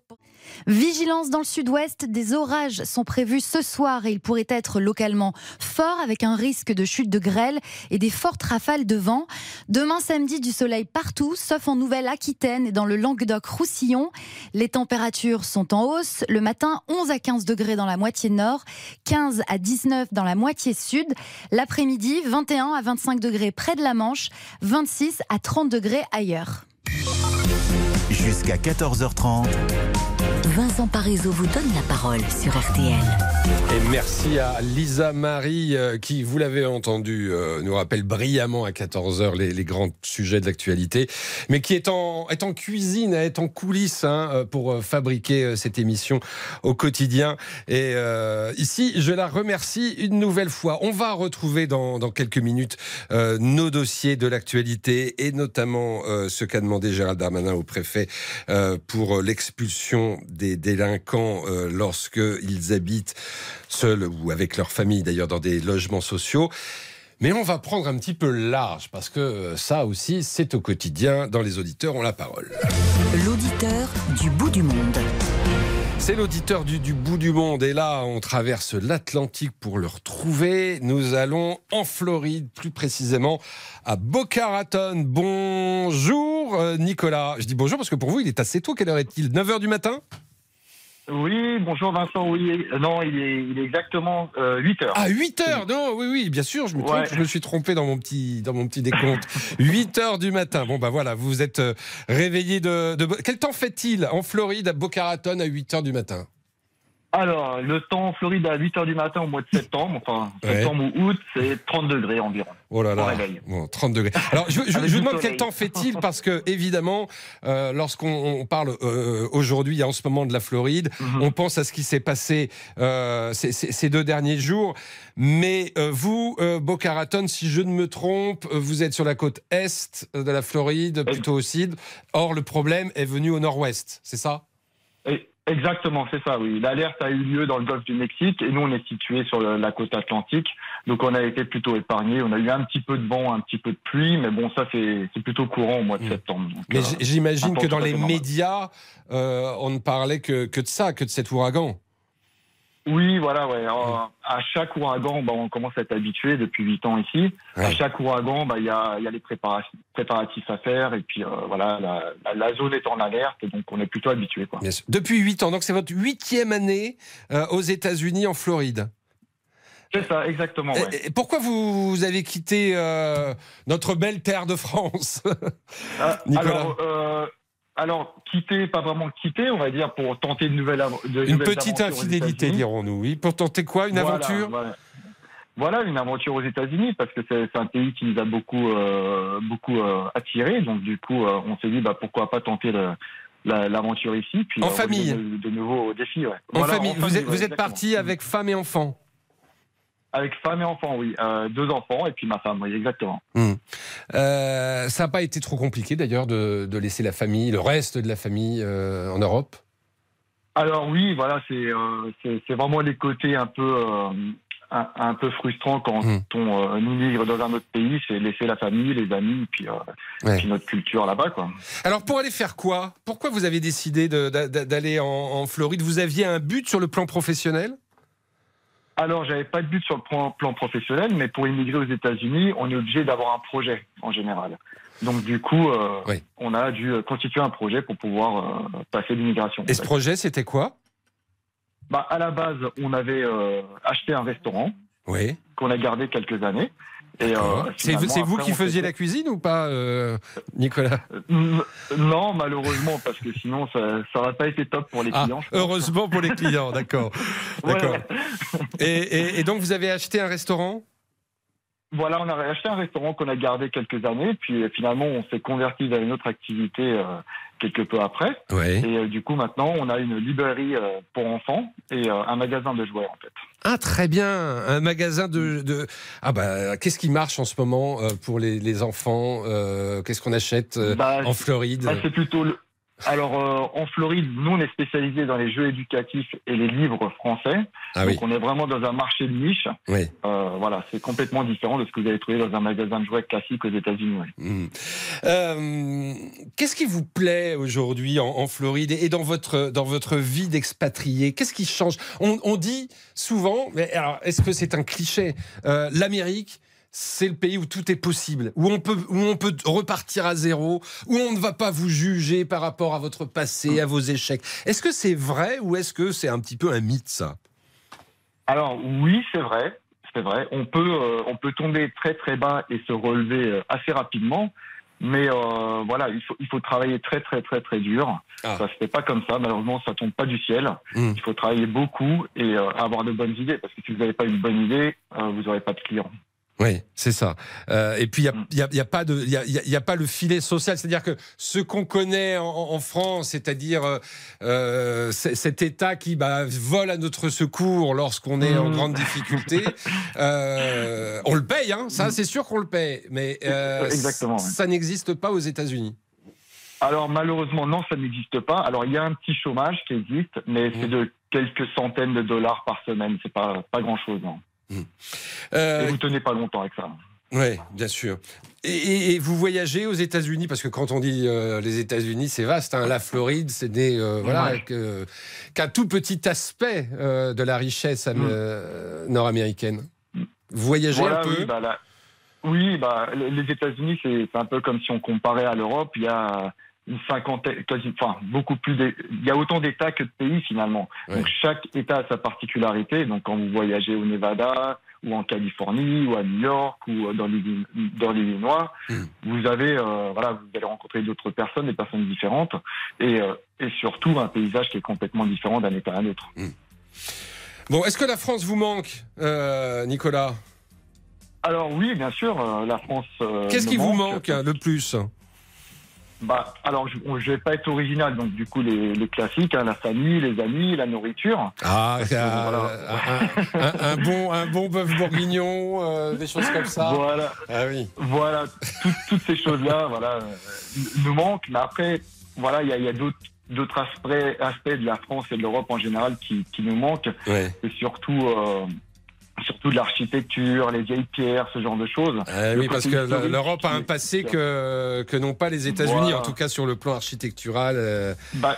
Vigilance dans le sud-ouest, des orages sont prévus ce soir et ils pourraient être localement forts avec un risque de chute de grêle et des fortes rafales de vent. Demain samedi, du soleil partout, sauf en Nouvelle-Aquitaine et dans le Languedoc-Roussillon. Les températures sont en hausse. Le matin, 11 à 15 degrés dans la moitié nord, 15 à 19 dans la moitié sud. L'après-midi, 21 à 25 degrés près de la Manche, 26 à 30 degrés ailleurs. Jusqu'à 14h30. Vincent Parisot vous donne la parole sur RTL. Et merci à Lisa Marie euh, qui, vous l'avez entendu, euh, nous rappelle brillamment à 14h les, grands sujets de l'actualité, mais qui est en, cuisine, est en coulisses hein, euh, pour fabriquer cette émission au quotidien. Et ici, je la remercie une nouvelle fois. On va retrouver dans quelques minutes nos dossiers de l'actualité et notamment ce qu'a demandé Gérald Darmanin au préfet pour l'expulsion des délinquants euh, lorsqu'ils habitent seuls ou avec leur famille, d'ailleurs dans des logements sociaux. Mais on va prendre un petit peu large parce que euh, ça aussi, c'est au quotidien. Dans les auditeurs, on la parole. L'auditeur du bout du monde. C'est l'auditeur du, du, bout du monde. Et là, on traverse l'Atlantique pour le retrouver. Nous allons en Floride, plus précisément à Boca Raton. Bonjour, euh, Nicolas. Je dis bonjour parce que pour vous, il est assez tôt. Quelle heure est-il? 9h du matin? Oui, bonjour Vincent. Oui, non, il est, il est exactement 8 euh, heures. Ah, 8 heures Non, oui, oui, bien sûr, je me, trompe, je me suis trompé dans mon petit, dans mon petit décompte. 8 heures du matin. Bon, bah voilà, vous êtes euh, réveillé de, de... Quel temps fait-il en Floride, à Boca Raton, à 8 heures du matin? Alors, le temps en Floride à 8h du matin au mois de septembre, enfin septembre ou août, c'est 30 degrés environ. Oh là là, bon, 30 degrés. Alors, je, je, je vous demande quel temps fait-il parce que, évidemment, euh, lorsqu'on parle euh, aujourd'hui, en ce moment de la Floride, mhm. on pense à ce qui s'est passé euh, ces, ces, deux derniers jours. Mais euh, vous, Boca Raton, si je ne me trompe, vous êtes sur la côte est de la Floride, plutôt au sud. Or, le problème est venu au nord-ouest, c'est ça? Exactement, c'est ça, oui. L'alerte a eu lieu dans le golfe du Mexique et nous, on est situé sur la côte atlantique. Donc, on a été plutôt épargnés. On a eu un petit peu de vent, un petit peu de pluie, mais bon, ça, c'est plutôt courant au mois de mmh. septembre. mais euh, j'imagine que dans les médias, euh, on ne parlait que, que de ça, que de cet ouragan. Oui, voilà, ouais. à chaque ouragan, bah, on commence à être habitué depuis huit ans ici. À chaque ouragan, bah, il y, a, y a les préparatifs à faire et puis euh, voilà, la, zone est en alerte, donc on est plutôt habitué. Quoi. Depuis huit ans, donc c'est votre huitième année euh, aux États-Unis, en Floride. C'est ça, exactement. Et, pourquoi vous avez quitté euh, notre belle terre de France, Nicolas alors, quitter, pas vraiment quitter, on va dire, pour tenter une nouvelle de Une petite infidélité, dirons-nous, oui. Pour tenter quoi? Une aventure? voilà. une aventure aux États-Unis, parce que c'est un pays qui nous a beaucoup, euh, beaucoup euh, attiré. Donc, du coup, euh, on s'est dit, bah, pourquoi pas tenter l'aventure ici. Puis, en famille de, nouveaux défis, ouais. En, famille. Vous, êtes, vous êtes parti avec femme et enfants avec femme et enfant, oui. Euh, deux enfants et puis ma femme, oui, exactement. Hmm. Euh, ça n'a pas été trop compliqué d'ailleurs de, laisser la famille, le reste de la famille euh, en Europe? Alors oui, voilà, c'est vraiment les côtés un peu, un, peu frustrants quand hmm. on immigre dans un autre pays, c'est laisser la famille, les amis, puis, puis notre culture là-bas. quoi. Alors pour aller faire quoi? Pourquoi vous avez décidé d'aller en, en Floride? Vous aviez un but sur le plan professionnel? Alors, j'avais pas de but sur le plan, professionnel, mais pour immigrer aux États-Unis, on est obligé d'avoir un projet en général. Donc, du coup, euh, on a dû constituer un projet pour pouvoir euh, passer l'immigration. Et ce projet, c'était quoi? Bah, À la base, on avait euh, acheté un restaurant oui. qu'on a gardé quelques années. Euh, c'est vous qui faisiez la cuisine ou pas, euh, Nicolas? Euh, Non, malheureusement, parce que sinon, ça n'aurait pas été top pour les ah, clients. heureusement pour les clients, d'accord. d'accord. Et, donc, vous avez acheté un restaurant? Voilà, on a acheté un restaurant qu'on a gardé quelques années, puis finalement on s'est converti vers une autre activité euh, quelque peu après. Ouais. Et euh, du coup maintenant on a une librairie euh, pour enfants et euh, un magasin de jouets en fait. Ah très bien, un magasin de, de... ah bah qu'est-ce qui marche en ce moment pour les, les enfants Qu'est-ce qu'on achète Bah, en Floride? Ah, c'est plutôt le... Alors euh, en Floride, nous on est spécialisé dans les jeux éducatifs et les livres français. Ah Donc oui. on est vraiment dans un marché de niche. Oui. Euh, voilà, c'est complètement différent de ce que vous allez trouver dans un magasin de jouets classique aux États-Unis. ouais. Mhm. Euh, Qu'est-ce qui vous plaît aujourd'hui en, en Floride et dans votre, dans votre vie d'expatrié? Qu'est-ce qui change? On, on dit souvent, mais alors est-ce que c'est un cliché Euh, L'Amérique, c'est le pays où tout est possible, où on peut, où on peut repartir à zéro, où on ne va pas vous juger par rapport à votre passé, à vos échecs. Est-ce que c'est vrai ou est-ce que c'est un petit peu un mythe ça? Alors oui, c'est vrai, c'est vrai. On peut, euh, on peut tomber très très bas et se relever euh, assez rapidement, mais euh, voilà, il faut, il faut travailler très très très très dur. Ah. Ça se fait pas comme ça, malheureusement, ça tombe pas du ciel. Mm. Il faut travailler beaucoup et euh, avoir de bonnes idées, parce que si vous n'avez pas une bonne idée, euh, vous n'aurez pas de clients. Oui, c'est ça. Euh, et puis, il n'y a, y a- y a pas de, y a, y pas le filet social. C'est-à-dire que ce qu'on connaît en, en France, c'est-à-dire euh, euh, cet État qui bah, vole à notre secours lorsqu'on est en Mhm. grande difficulté, euh, on le paye, hein, ça c'est sûr qu'on le paye. Mais Exactement, ça n'existe pas aux États-Unis. Alors malheureusement, non, ça n'existe pas. Alors il y a un petit chômage qui existe, mais c'est de quelques centaines de dollars par semaine. C'est pas pas grand chose. Non. Euh, Et vous tenez pas longtemps avec ça. Oui, bien sûr. Et, et- et vous voyagez aux États-Unis? Parce que quand on dit euh, les États-Unis, c'est vaste. hein. La Floride, c'est des euh, voilà Ouais. qu'un tout petit aspect euh, de la richesse Mm. euh, nord-américaine. Vous voyagez Voilà, un peu? oui, bah, oui, bah, les États-Unis, c'est un peu comme si on comparait à l'Europe. Il y a une cinquantaine, quasi, enfin beaucoup plus. Il y a autant d'États que de pays finalement. Ouais. Donc chaque État a sa particularité. Donc quand vous voyagez au Nevada ou en Californie ou à New York ou dans l'Illi- dans l'Illinois, Mm. vous avez euh, voilà, vous allez rencontrer d'autres personnes, des personnes différentes et euh, et surtout un paysage qui est complètement différent d'un État à un autre. Bon, est-ce que la France vous manque, euh, Nicolas? Alors oui, bien sûr, euh, la France. euh, Qu'est-ce qui vous manque hein, le plus? Bah, alors, je, ne vais pas être original, donc du coup, les, les classiques, hein, la famille, les amis, la nourriture. Ah, que, euh, un, un- un bon, un bon bœuf bourguignon, euh, des choses comme ça. Voilà, Ah oui. voilà, tout- toutes ces choses-là, voilà, euh, nous manquent. Mais après, voilà, il y a, y a d'autres d'autres aspects, aspects de la France et de l'Europe en général qui, qui nous manquent. Ouais. C'est surtout, euh, surtout de l'architecture, les vieilles pierres, ce genre de choses. Le oui, parce que l'Europe a un passé que, que n'ont pas les États-Unis, Voilà. en tout cas sur le plan architectural. euh, Bah,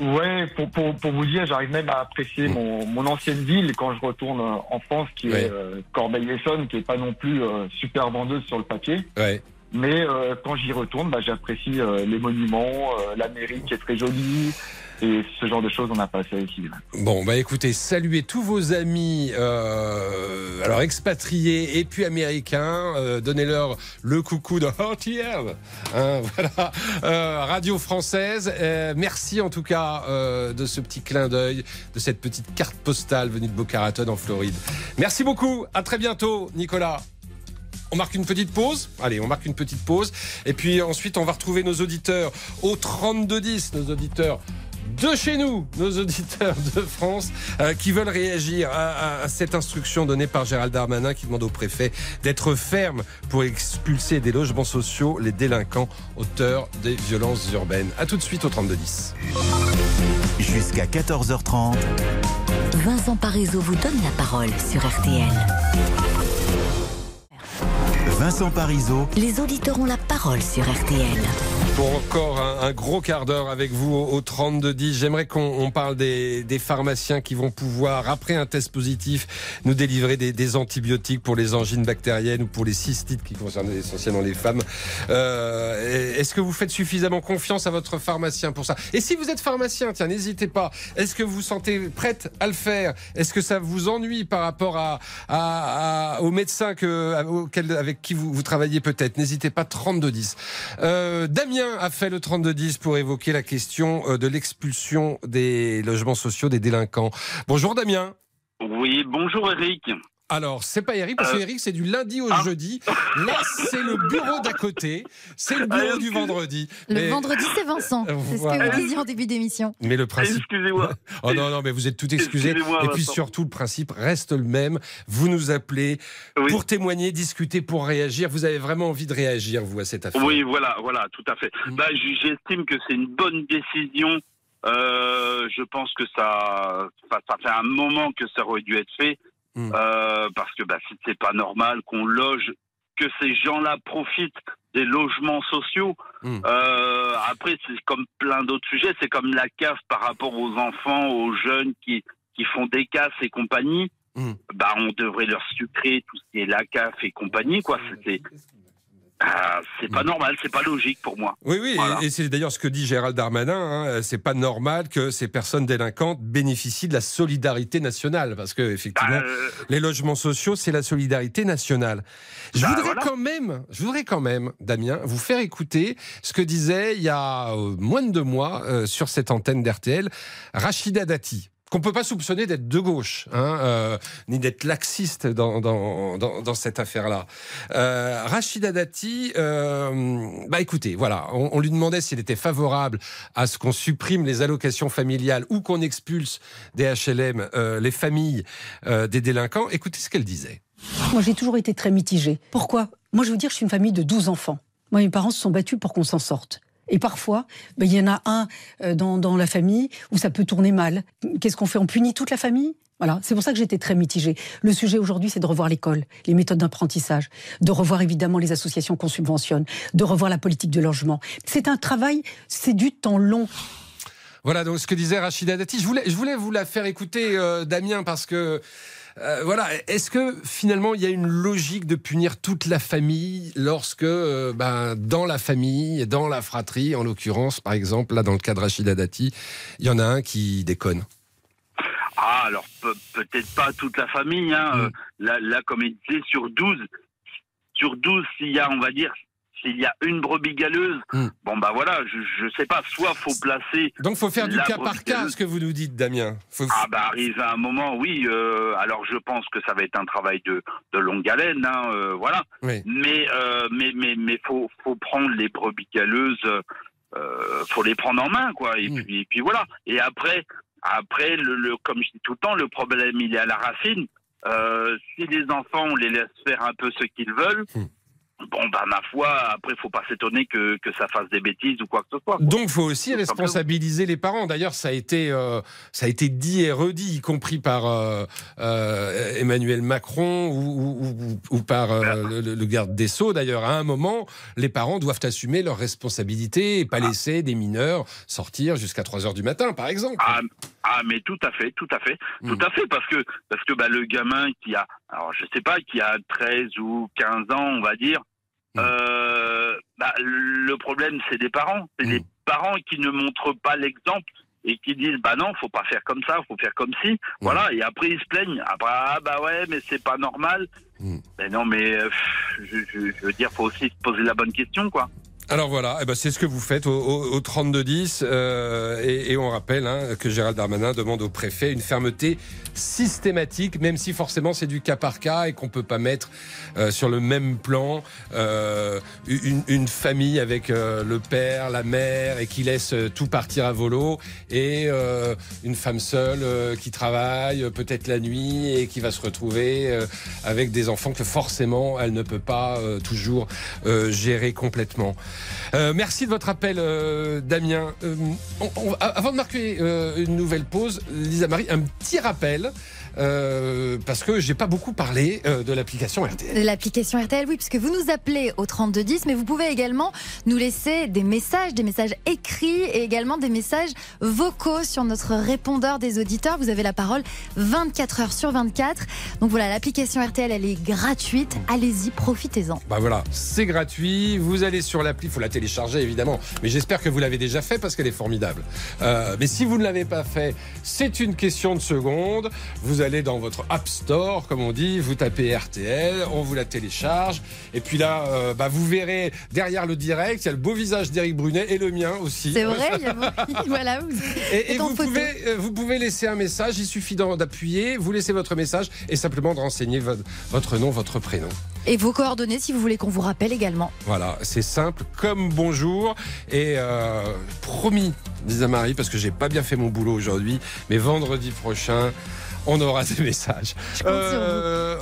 ouais, pour, pour, pour vous dire, j'arrive même à apprécier mon, mon ancienne ville quand je retourne en France, qui Ouais. est euh, Corbeil-Essonnes, qui est pas non plus euh, super vendeuse sur le papier. ouais. Mais euh, quand j'y retourne, bah, j'apprécie les monuments, la mairie qui est très jolie. Et ce genre de choses, on n'a pas ça ici. Bon, bah écoutez, saluez tous vos amis, euh, alors expatriés et puis américains, euh, donnez-leur le coucou de RTL, hein, voilà, Euh, radio française. Merci en tout cas de ce petit clin d'œil, de cette petite carte postale venue de Boca Raton en Floride. Merci beaucoup, à très bientôt, Nicolas. On marque une petite pause. Allez, on marque une petite pause. Et puis ensuite, on va retrouver nos auditeurs au 3210, nos auditeurs de chez nous, nos auditeurs de France, euh, qui veulent réagir à, à- à cette instruction donnée par Gérald Darmanin qui demande au préfet d'être ferme pour expulser des logements sociaux les délinquants auteurs des violences urbaines. A tout de suite au 3210. Jusqu'à 14h30. Vincent Parisot vous donne la parole sur RTL. Vincent Parisot. Les auditeurs ont la parole sur RTL. Pour encore un, gros quart d'heure avec vous au, au 3210, j'aimerais qu'on on parle des, des pharmaciens qui vont pouvoir, après un test positif, nous délivrer des, des antibiotiques pour les angines bactériennes ou pour les cystites qui concernent essentiellement les femmes. Euh, Est-ce que vous faites suffisamment confiance à votre pharmacien pour ça? Et si vous êtes pharmacien, tiens, n'hésitez pas. Est-ce que vous vous sentez prête à le faire? Est-ce que ça vous ennuie par rapport à, à, à- aux médecins que, avec qui vous, vous travaillez peut-être? N'hésitez pas, 3210. Euh, Damien a fait le 3210 pour évoquer la question euh, de l'expulsion des logements sociaux des délinquants. Bonjour Damien. Oui, bonjour Eric. Alors, c'est pas Eric, parce que Eric, c'est du lundi au Ah. jeudi. Là, c'est le bureau d'à côté. C'est le bureau du vendredi. Le Mais- vendredi, c'est Vincent. C'est ce que vous disiez en début d'émission. Mais le principe. Excusez-moi. Oh non, non, mais vous êtes tout excusé. Et puis surtout, le principe reste le même. Vous nous appelez pour témoigner, discuter, pour réagir. Vous avez vraiment envie de réagir, vous, à cette affaire. Oui, voilà, voilà, tout à fait. Mm. Bah, j'estime que c'est une bonne décision. Euh, je pense que ça, ça, ça fait un moment que ça aurait dû être fait, Mm. euh, parce que bah, si c'est pas normal qu'on loge, que ces gens-là profitent des logements sociaux. Mm. Euh, après, c'est comme plein d'autres sujets, c'est comme la CAF par rapport aux enfants, aux jeunes qui qui font des casses et compagnie. Mm. Bah, on devrait leur sucrer tout ce qui est la CAF et compagnie, quoi. C'était ah, c'est pas normal, c'est pas logique pour moi. Oui, oui, et- Voilà. et, c'est d'ailleurs ce que dit Gérald Darmanin. hein, c'est pas normal que ces personnes délinquantes bénéficient de la solidarité nationale, parce que effectivement, Bah, euh, les logements sociaux, c'est la solidarité nationale. Je Bah, voudrais voilà. quand même, je voudrais quand même, Damien, vous faire écouter ce que disait il y a euh, moins de deux mois euh, sur cette antenne d'RTL Rachida Dati. Qu'on peut pas soupçonner d'être de gauche, hein, euh, ni d'être laxiste dans, dans, cette affaire-là. Euh, Rachida Dati, euh, bah écoutez, voilà, on, on lui demandait s'il était favorable à ce qu'on supprime les allocations familiales ou qu'on expulse des HLM les familles des délinquants. Écoutez ce qu'elle disait. Moi, j'ai toujours été très mitigée. Pourquoi? Moi, je veux dire, je suis une famille de 12 enfants. Moi, mes parents se sont battus pour qu'on s'en sorte. Et parfois, ben, il y en a un euh, dans, la famille où ça peut tourner mal. Qu'est-ce qu'on fait? On punit toute la famille? Voilà, c'est pour ça que j'étais très mitigée. Le sujet aujourd'hui, c'est de revoir l'école, les méthodes d'apprentissage, de revoir évidemment les associations qu'on subventionne, de revoir la politique de logement. C'est un travail, c'est du temps long. Voilà donc ce que disait Rachida Dati. Je voulais, je voulais vous la faire écouter, euh, Damien, parce que euh, voilà, est-ce que finalement il y a une logique de punir toute la famille lorsque, euh, ben, dans la famille, dans la fratrie, en l'occurrence, par exemple, là dans le cas de Rachida Dati, il y en a un qui déconne? Ah, alors pe- peut-être pas toute la famille. Hein. Mm. Euh, Là, là, comme il disait, sur 12, sur 12, s'il y a, on va dire, s'il y a une brebis galeuse, bon bah voilà, je, je sais pas, soit faut placer. Donc faut faire du cas par cas, ce que vous nous dites, Damien. Faut- Ah bah arrive à un moment, oui. euh, alors je pense que ça va être un travail de, de longue haleine, hein, euh, voilà. Oui. Mais euh, mais mais mais faut faut prendre les brebis galeuses, euh, faut les prendre en main, quoi. Et puis et puis voilà. Et après après le, le comme je dis tout le temps, le problème il est à la racine. Si les enfants on les laisse faire un peu ce qu'ils veulent. Bon, bah, ma foi, après, faut pas s'étonner que, que ça fasse des bêtises ou quoi que ce soit. quoi. Donc, faut aussi responsabiliser les parents. D'ailleurs, ça a été, euh, ça a été dit et redit, y compris par euh, euh, Emmanuel Macron ou, ou- ou- ou par euh, le, garde des Sceaux. D'ailleurs, à un moment, les parents doivent assumer leurs responsabilités et pas laisser des mineurs sortir jusqu'à 3 heures du matin, par exemple. Ah, ah, mais tout à fait, tout à fait, tout à fait, parce que parce que bah, le gamin qui a, alors je sais pas, qui a 13 ou 15 ans, on va dire, euh, bah, le problème c'est des parents, c'est des parents qui ne montrent pas l'exemple et qui disent bah non, faut pas faire comme ça, faut faire comme si, voilà, et après ils se plaignent, après ah bah ouais, mais c'est pas normal. Ben non, mais euh, je, je, je veux dire, faut aussi se poser la bonne question, quoi. Alors voilà, eh ben c'est ce que vous faites au, au, au 32-10 euh, et, on rappelle hein, que Gérald Darmanin demande au préfet une fermeté systématique, même si forcément c'est du cas par cas et qu'on peut pas mettre euh, sur le même plan euh, une, une famille avec le père, la mère et qui laisse tout partir à volo et une femme seule qui travaille peut-être la nuit et qui va se retrouver avec des enfants que forcément elle ne peut pas toujours gérer complètement. Euh, merci de votre appel, euh, Damien. Euh, avant de marquer une nouvelle pause, Lisa Marie, un petit rappel. Euh, parce que j'ai pas beaucoup parlé euh, de l'application RTL. L'application RTL, oui, puisque vous nous appelez au 3210, mais vous pouvez également nous laisser des messages, des messages écrits et également des messages vocaux sur notre répondeur des auditeurs. Vous avez la parole 24 heures sur 24. Donc voilà, l'application RTL, elle est gratuite. Allez-y, profitez-en. Bah voilà, c'est gratuit. Vous allez sur l'appli, il faut la télécharger évidemment. Mais j'espère que vous l'avez déjà fait parce qu'elle est formidable. Euh, mais si vous ne l'avez pas fait, c'est une question de seconde. Vous vous allez dans votre App Store, comme on dit, vous tapez RTL, on vous la télécharge. Et puis là, euh, bah, vous verrez derrière le direct, il y a le beau visage d'Éric Brunet et le mien aussi. C'est vrai, il y a voilà. et, vous, pouvez, euh, vous pouvez laisser un message, il suffit d'appuyer, vous laissez votre message et simplement de renseigner votre nom, votre prénom. Et vos coordonnées si vous voulez qu'on vous rappelle également. Voilà, c'est simple comme bonjour. Et euh, promis, disait Marie, parce que j'ai pas bien fait mon boulot aujourd'hui, mais vendredi prochain, on aura des messages. Euh,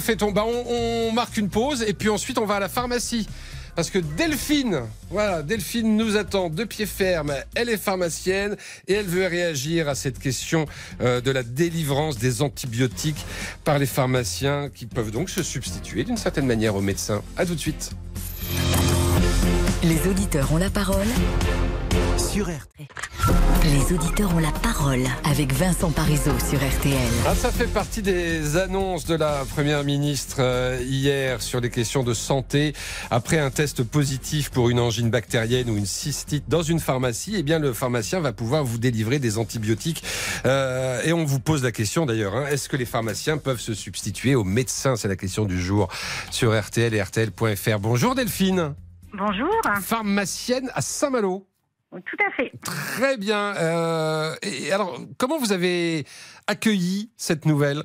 fait-on bah, on marque une pause et puis ensuite on va à la pharmacie. Parce que Delphine, voilà, Delphine nous attend de pied ferme. Elle est pharmacienne et elle veut réagir à cette question euh, de la délivrance des antibiotiques par les pharmaciens qui peuvent donc se substituer d'une certaine manière aux médecins. À tout de suite. Les auditeurs ont la parole sur RTL. Les auditeurs ont la parole avec Vincent Parisot sur RTL. Ah, ça fait partie des annonces de la Première ministre euh, hier sur les questions de santé. Après un test positif pour une angine bactérienne ou une cystite dans une pharmacie, eh bien le pharmacien va pouvoir vous délivrer des antibiotiques. Euh, et on vous pose la question d'ailleurs, hein, est-ce que les pharmaciens peuvent se substituer aux médecins? C'est la question du jour sur RTL et RTL.fr. Bonjour Delphine. Bonjour. Pharmacienne à Saint-Malo. Tout à fait. Très bien. Euh, et alors, comment vous avez accueilli cette nouvelle?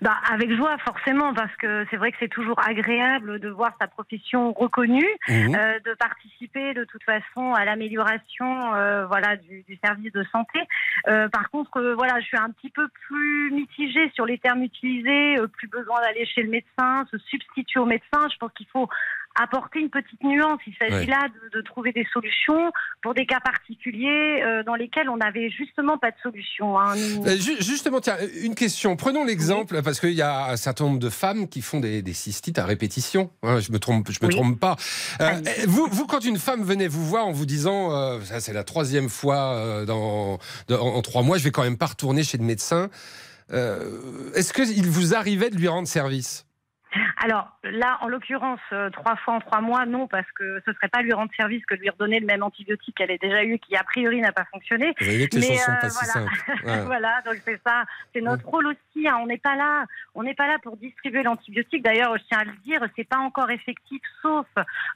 Bah, avec joie forcément parce que c'est vrai que c'est toujours agréable de voir sa profession reconnue, mmh. euh, de participer de toute façon à l'amélioration euh, voilà du, du, service de santé. Euh, par contre voilà je suis un petit peu plus mitigée sur les termes utilisés, plus besoin d'aller chez le médecin, se substituer au médecin. Je pense qu'il faut apporter une petite nuance. Il s'agit là de, trouver des solutions pour des cas particuliers euh, dans lesquels on n'avait justement pas de solution. Hein. Euh, justement, tiens, une question. Prenons l'exemple, parce qu'il y a un certain nombre de femmes qui font des, cystites à répétition. Hein, je me trompe, je me trompe pas. Euh, vous, vous, quand une femme venait vous voir en vous disant, ça c'est la troisième fois dans, en trois mois, je vais quand même pas retourner chez le médecin. Est-ce qu'il vous arrivait de lui rendre service? Alors là, en l'occurrence, euh, trois fois en trois mois, non, parce que ce serait pas lui rendre service que de lui redonner le même antibiotique qu'elle ait déjà eu, qui a priori n'a pas fonctionné. Vous voyez que les choses sont pas si simples. voilà, donc c'est ça, c'est notre rôle aussi. Hein. On n'est pas là, on n'est pas là pour distribuer l'antibiotique. D'ailleurs, je tiens à le dire, c'est pas encore effectif, sauf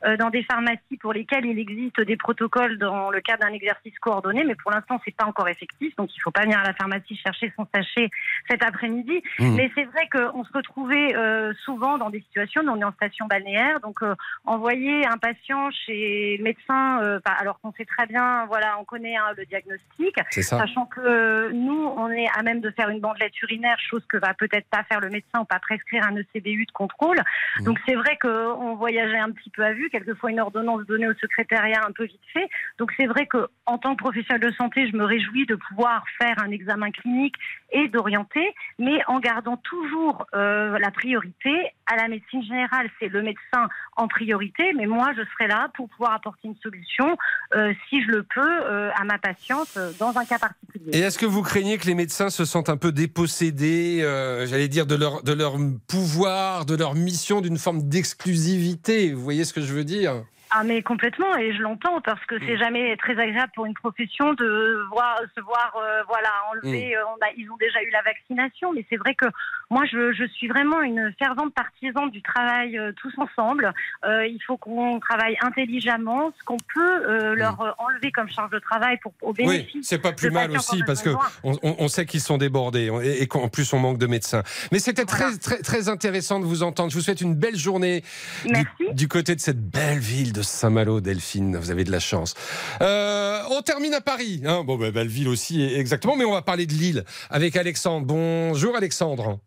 euh, dans des pharmacies pour lesquelles il existe des protocoles dans le cadre d'un exercice coordonné, mais pour l'instant, c'est pas encore effectif, donc il faut pas venir à la pharmacie chercher son sachet cet après-midi. Mmh. Mais c'est vrai qu'on se retrouvait euh, souvent dans des situations, où on est en station balnéaire, donc euh, envoyer un patient chez le médecin, euh, alors qu'on sait très bien, voilà, on connaît hein, le diagnostic, sachant que nous, on est à même de faire une bandelette urinaire, chose que va peut-être pas faire le médecin ou pas prescrire un ECBU de contrôle. Mmh. Donc c'est vrai qu'on voyageait un petit peu à vue, quelquefois une ordonnance donnée au secrétariat un peu vite fait. Donc c'est vrai que en tant que professionnel de santé, je me réjouis de pouvoir faire un examen clinique et d'orienter, mais en gardant toujours euh, la priorité à la médecine générale, c'est le médecin en priorité, mais moi, je serai là pour pouvoir apporter une solution, euh, si je le peux, euh, à ma patiente euh, dans un cas particulier. Et est-ce que vous craignez que les médecins se sentent un peu dépossédés, j'allais dire, de leur, de leur pouvoir, de leur mission, d'une forme d'exclusivité? Vous voyez ce que je veux dire? Ah mais complètement et je l'entends parce que c'est mm. jamais très agréable pour une profession de voir se voir euh, voilà enlever. Mm. Euh, on a, ils ont déjà eu la vaccination, mais c'est vrai que moi je, je, suis vraiment une fervente partisane du travail euh, tous ensemble. il faut qu'on travaille intelligemment, ce qu'on peut mm. leur enlever comme charge de travail pour au bénéfice. Oui, c'est pas plus mal aussi parce que on, on, sait qu'ils sont débordés et, qu'en plus on manque de médecins. Mais c'était très très très intéressant de vous entendre. Je vous souhaite une belle journée du, du côté de cette belle ville de Saint-Malo, Delphine. Vous avez de la chance. Euh, on termine à Paris. Hein. Bon, ben, belle ville aussi, exactement. Mais on va parler de Lille avec Alexandre. Bonjour, Alexandre.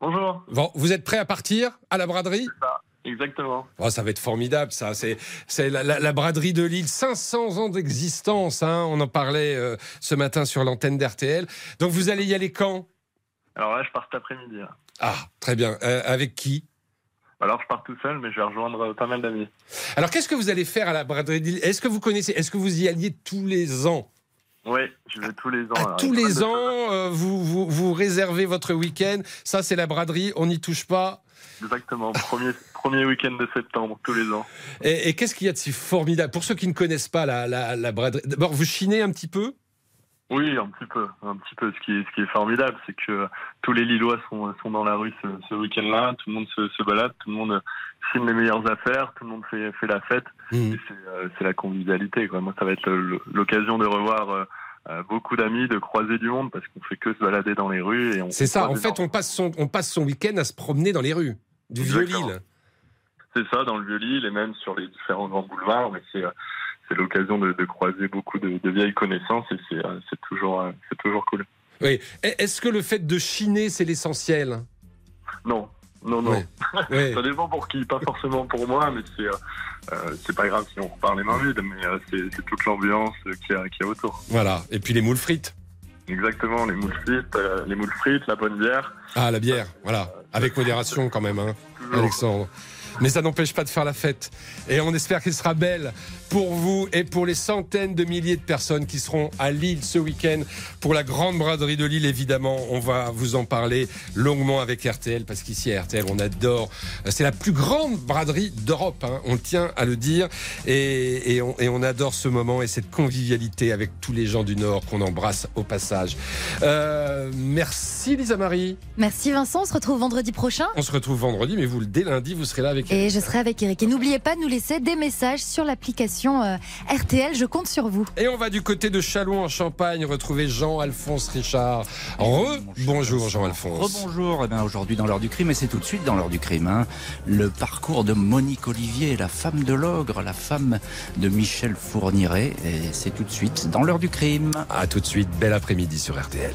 Bonjour. Bon, vous êtes prêt à partir à la braderie? Exactement. Oh, ça va être formidable, ça. C'est, c'est la, braderie de Lille, 500 ans d'existence. Hein. On en parlait euh, ce matin sur l'antenne d'RTL. Donc, vous allez y aller quand? Alors là, je pars cet après-midi. Ah, très bien. Euh, avec qui? Alors je pars tout seul, mais je vais rejoindre pas mal d'amis. Alors qu'est-ce que vous allez faire à la braderie Est-ce que vous connaissez Est-ce que vous y alliez tous les ans? Oui, je vais tous les ans. À tous les ans, euh, vous, vous, vous, réservez votre week-end. Ça, c'est la braderie, on n'y touche pas. Exactement, premier, premier week-end de septembre, tous les ans. Et, qu'est-ce qu'il y a de si formidable? Pour ceux qui ne connaissent pas la, la, la braderie, d'abord, vous chinez un petit peu? Oui, un petit peu, un petit peu. Ce qui est, ce qui est formidable, c'est que tous les Lillois sont, sont dans la rue ce, week-end-là. Tout le monde se, se, balade, tout le monde signe les meilleures affaires, tout le monde fait, fait la fête. Mmh. Euh, c'est la convivialité. Quoi. Moi, ça va être l'occasion de revoir. Euh, euh, beaucoup d'amis, de croiser du monde parce qu'on fait que se balader dans les rues. C'est ça. En fait, on passe son on passe son week-end à se promener dans les rues du Vieux-Lille. C'est ça, dans le Vieux-Lille et même sur les différents grands boulevards. Mais c'est c'est l'occasion de, croiser beaucoup de, vieilles connaissances et c'est euh, toujours, euh, c'est toujours cool. Oui. Est-ce que le fait de chiner, c'est l'essentiel? Non. Non, non. ça dépend pour qui, pas forcément pour moi, mais c'est euh, pas grave si on repart les mains vides, mais c'est toute l'ambiance qu'il y, a autour. Voilà, et puis les moules frites. Exactement, les moules frites, les moules frites, la bonne bière. Ah, la bière, voilà, avec modération quand même, hein, Alexandre mais ça n'empêche pas de faire la fête. Et on espère qu'elle sera belle pour vous et pour les centaines de milliers de personnes qui seront à Lille ce week-end pour la grande braderie de Lille. Évidemment, on va vous en parler longuement avec RTL parce qu'ici à RTL, on adore. C'est la plus grande braderie d'Europe. Hein. On tient à le dire et, on, adore ce moment et cette convivialité avec tous les gens du Nord qu'on embrasse au passage. Euh, merci Lisa Marie. Merci Vincent. On se retrouve vendredi prochain. On se retrouve vendredi, mais vous dès lundi, vous serez là avec. Et je serai avec Eric. Et n'oubliez pas de nous laisser des messages sur l'application euh, RTL. Je compte sur vous. Et on va du côté de Châlons en Champagne retrouver Jean-Alphonse Richard. Re bonjour Jean-Alphonse. Bonjour. Eh aujourd'hui dans l'heure du crime, et c'est tout de suite dans l'heure du crime, hein, le parcours de Monique Olivier, la femme de l'ogre, la femme de Michel Fourniret. Et c'est tout de suite dans l'heure du crime. À tout de suite. Bel après-midi sur RTL.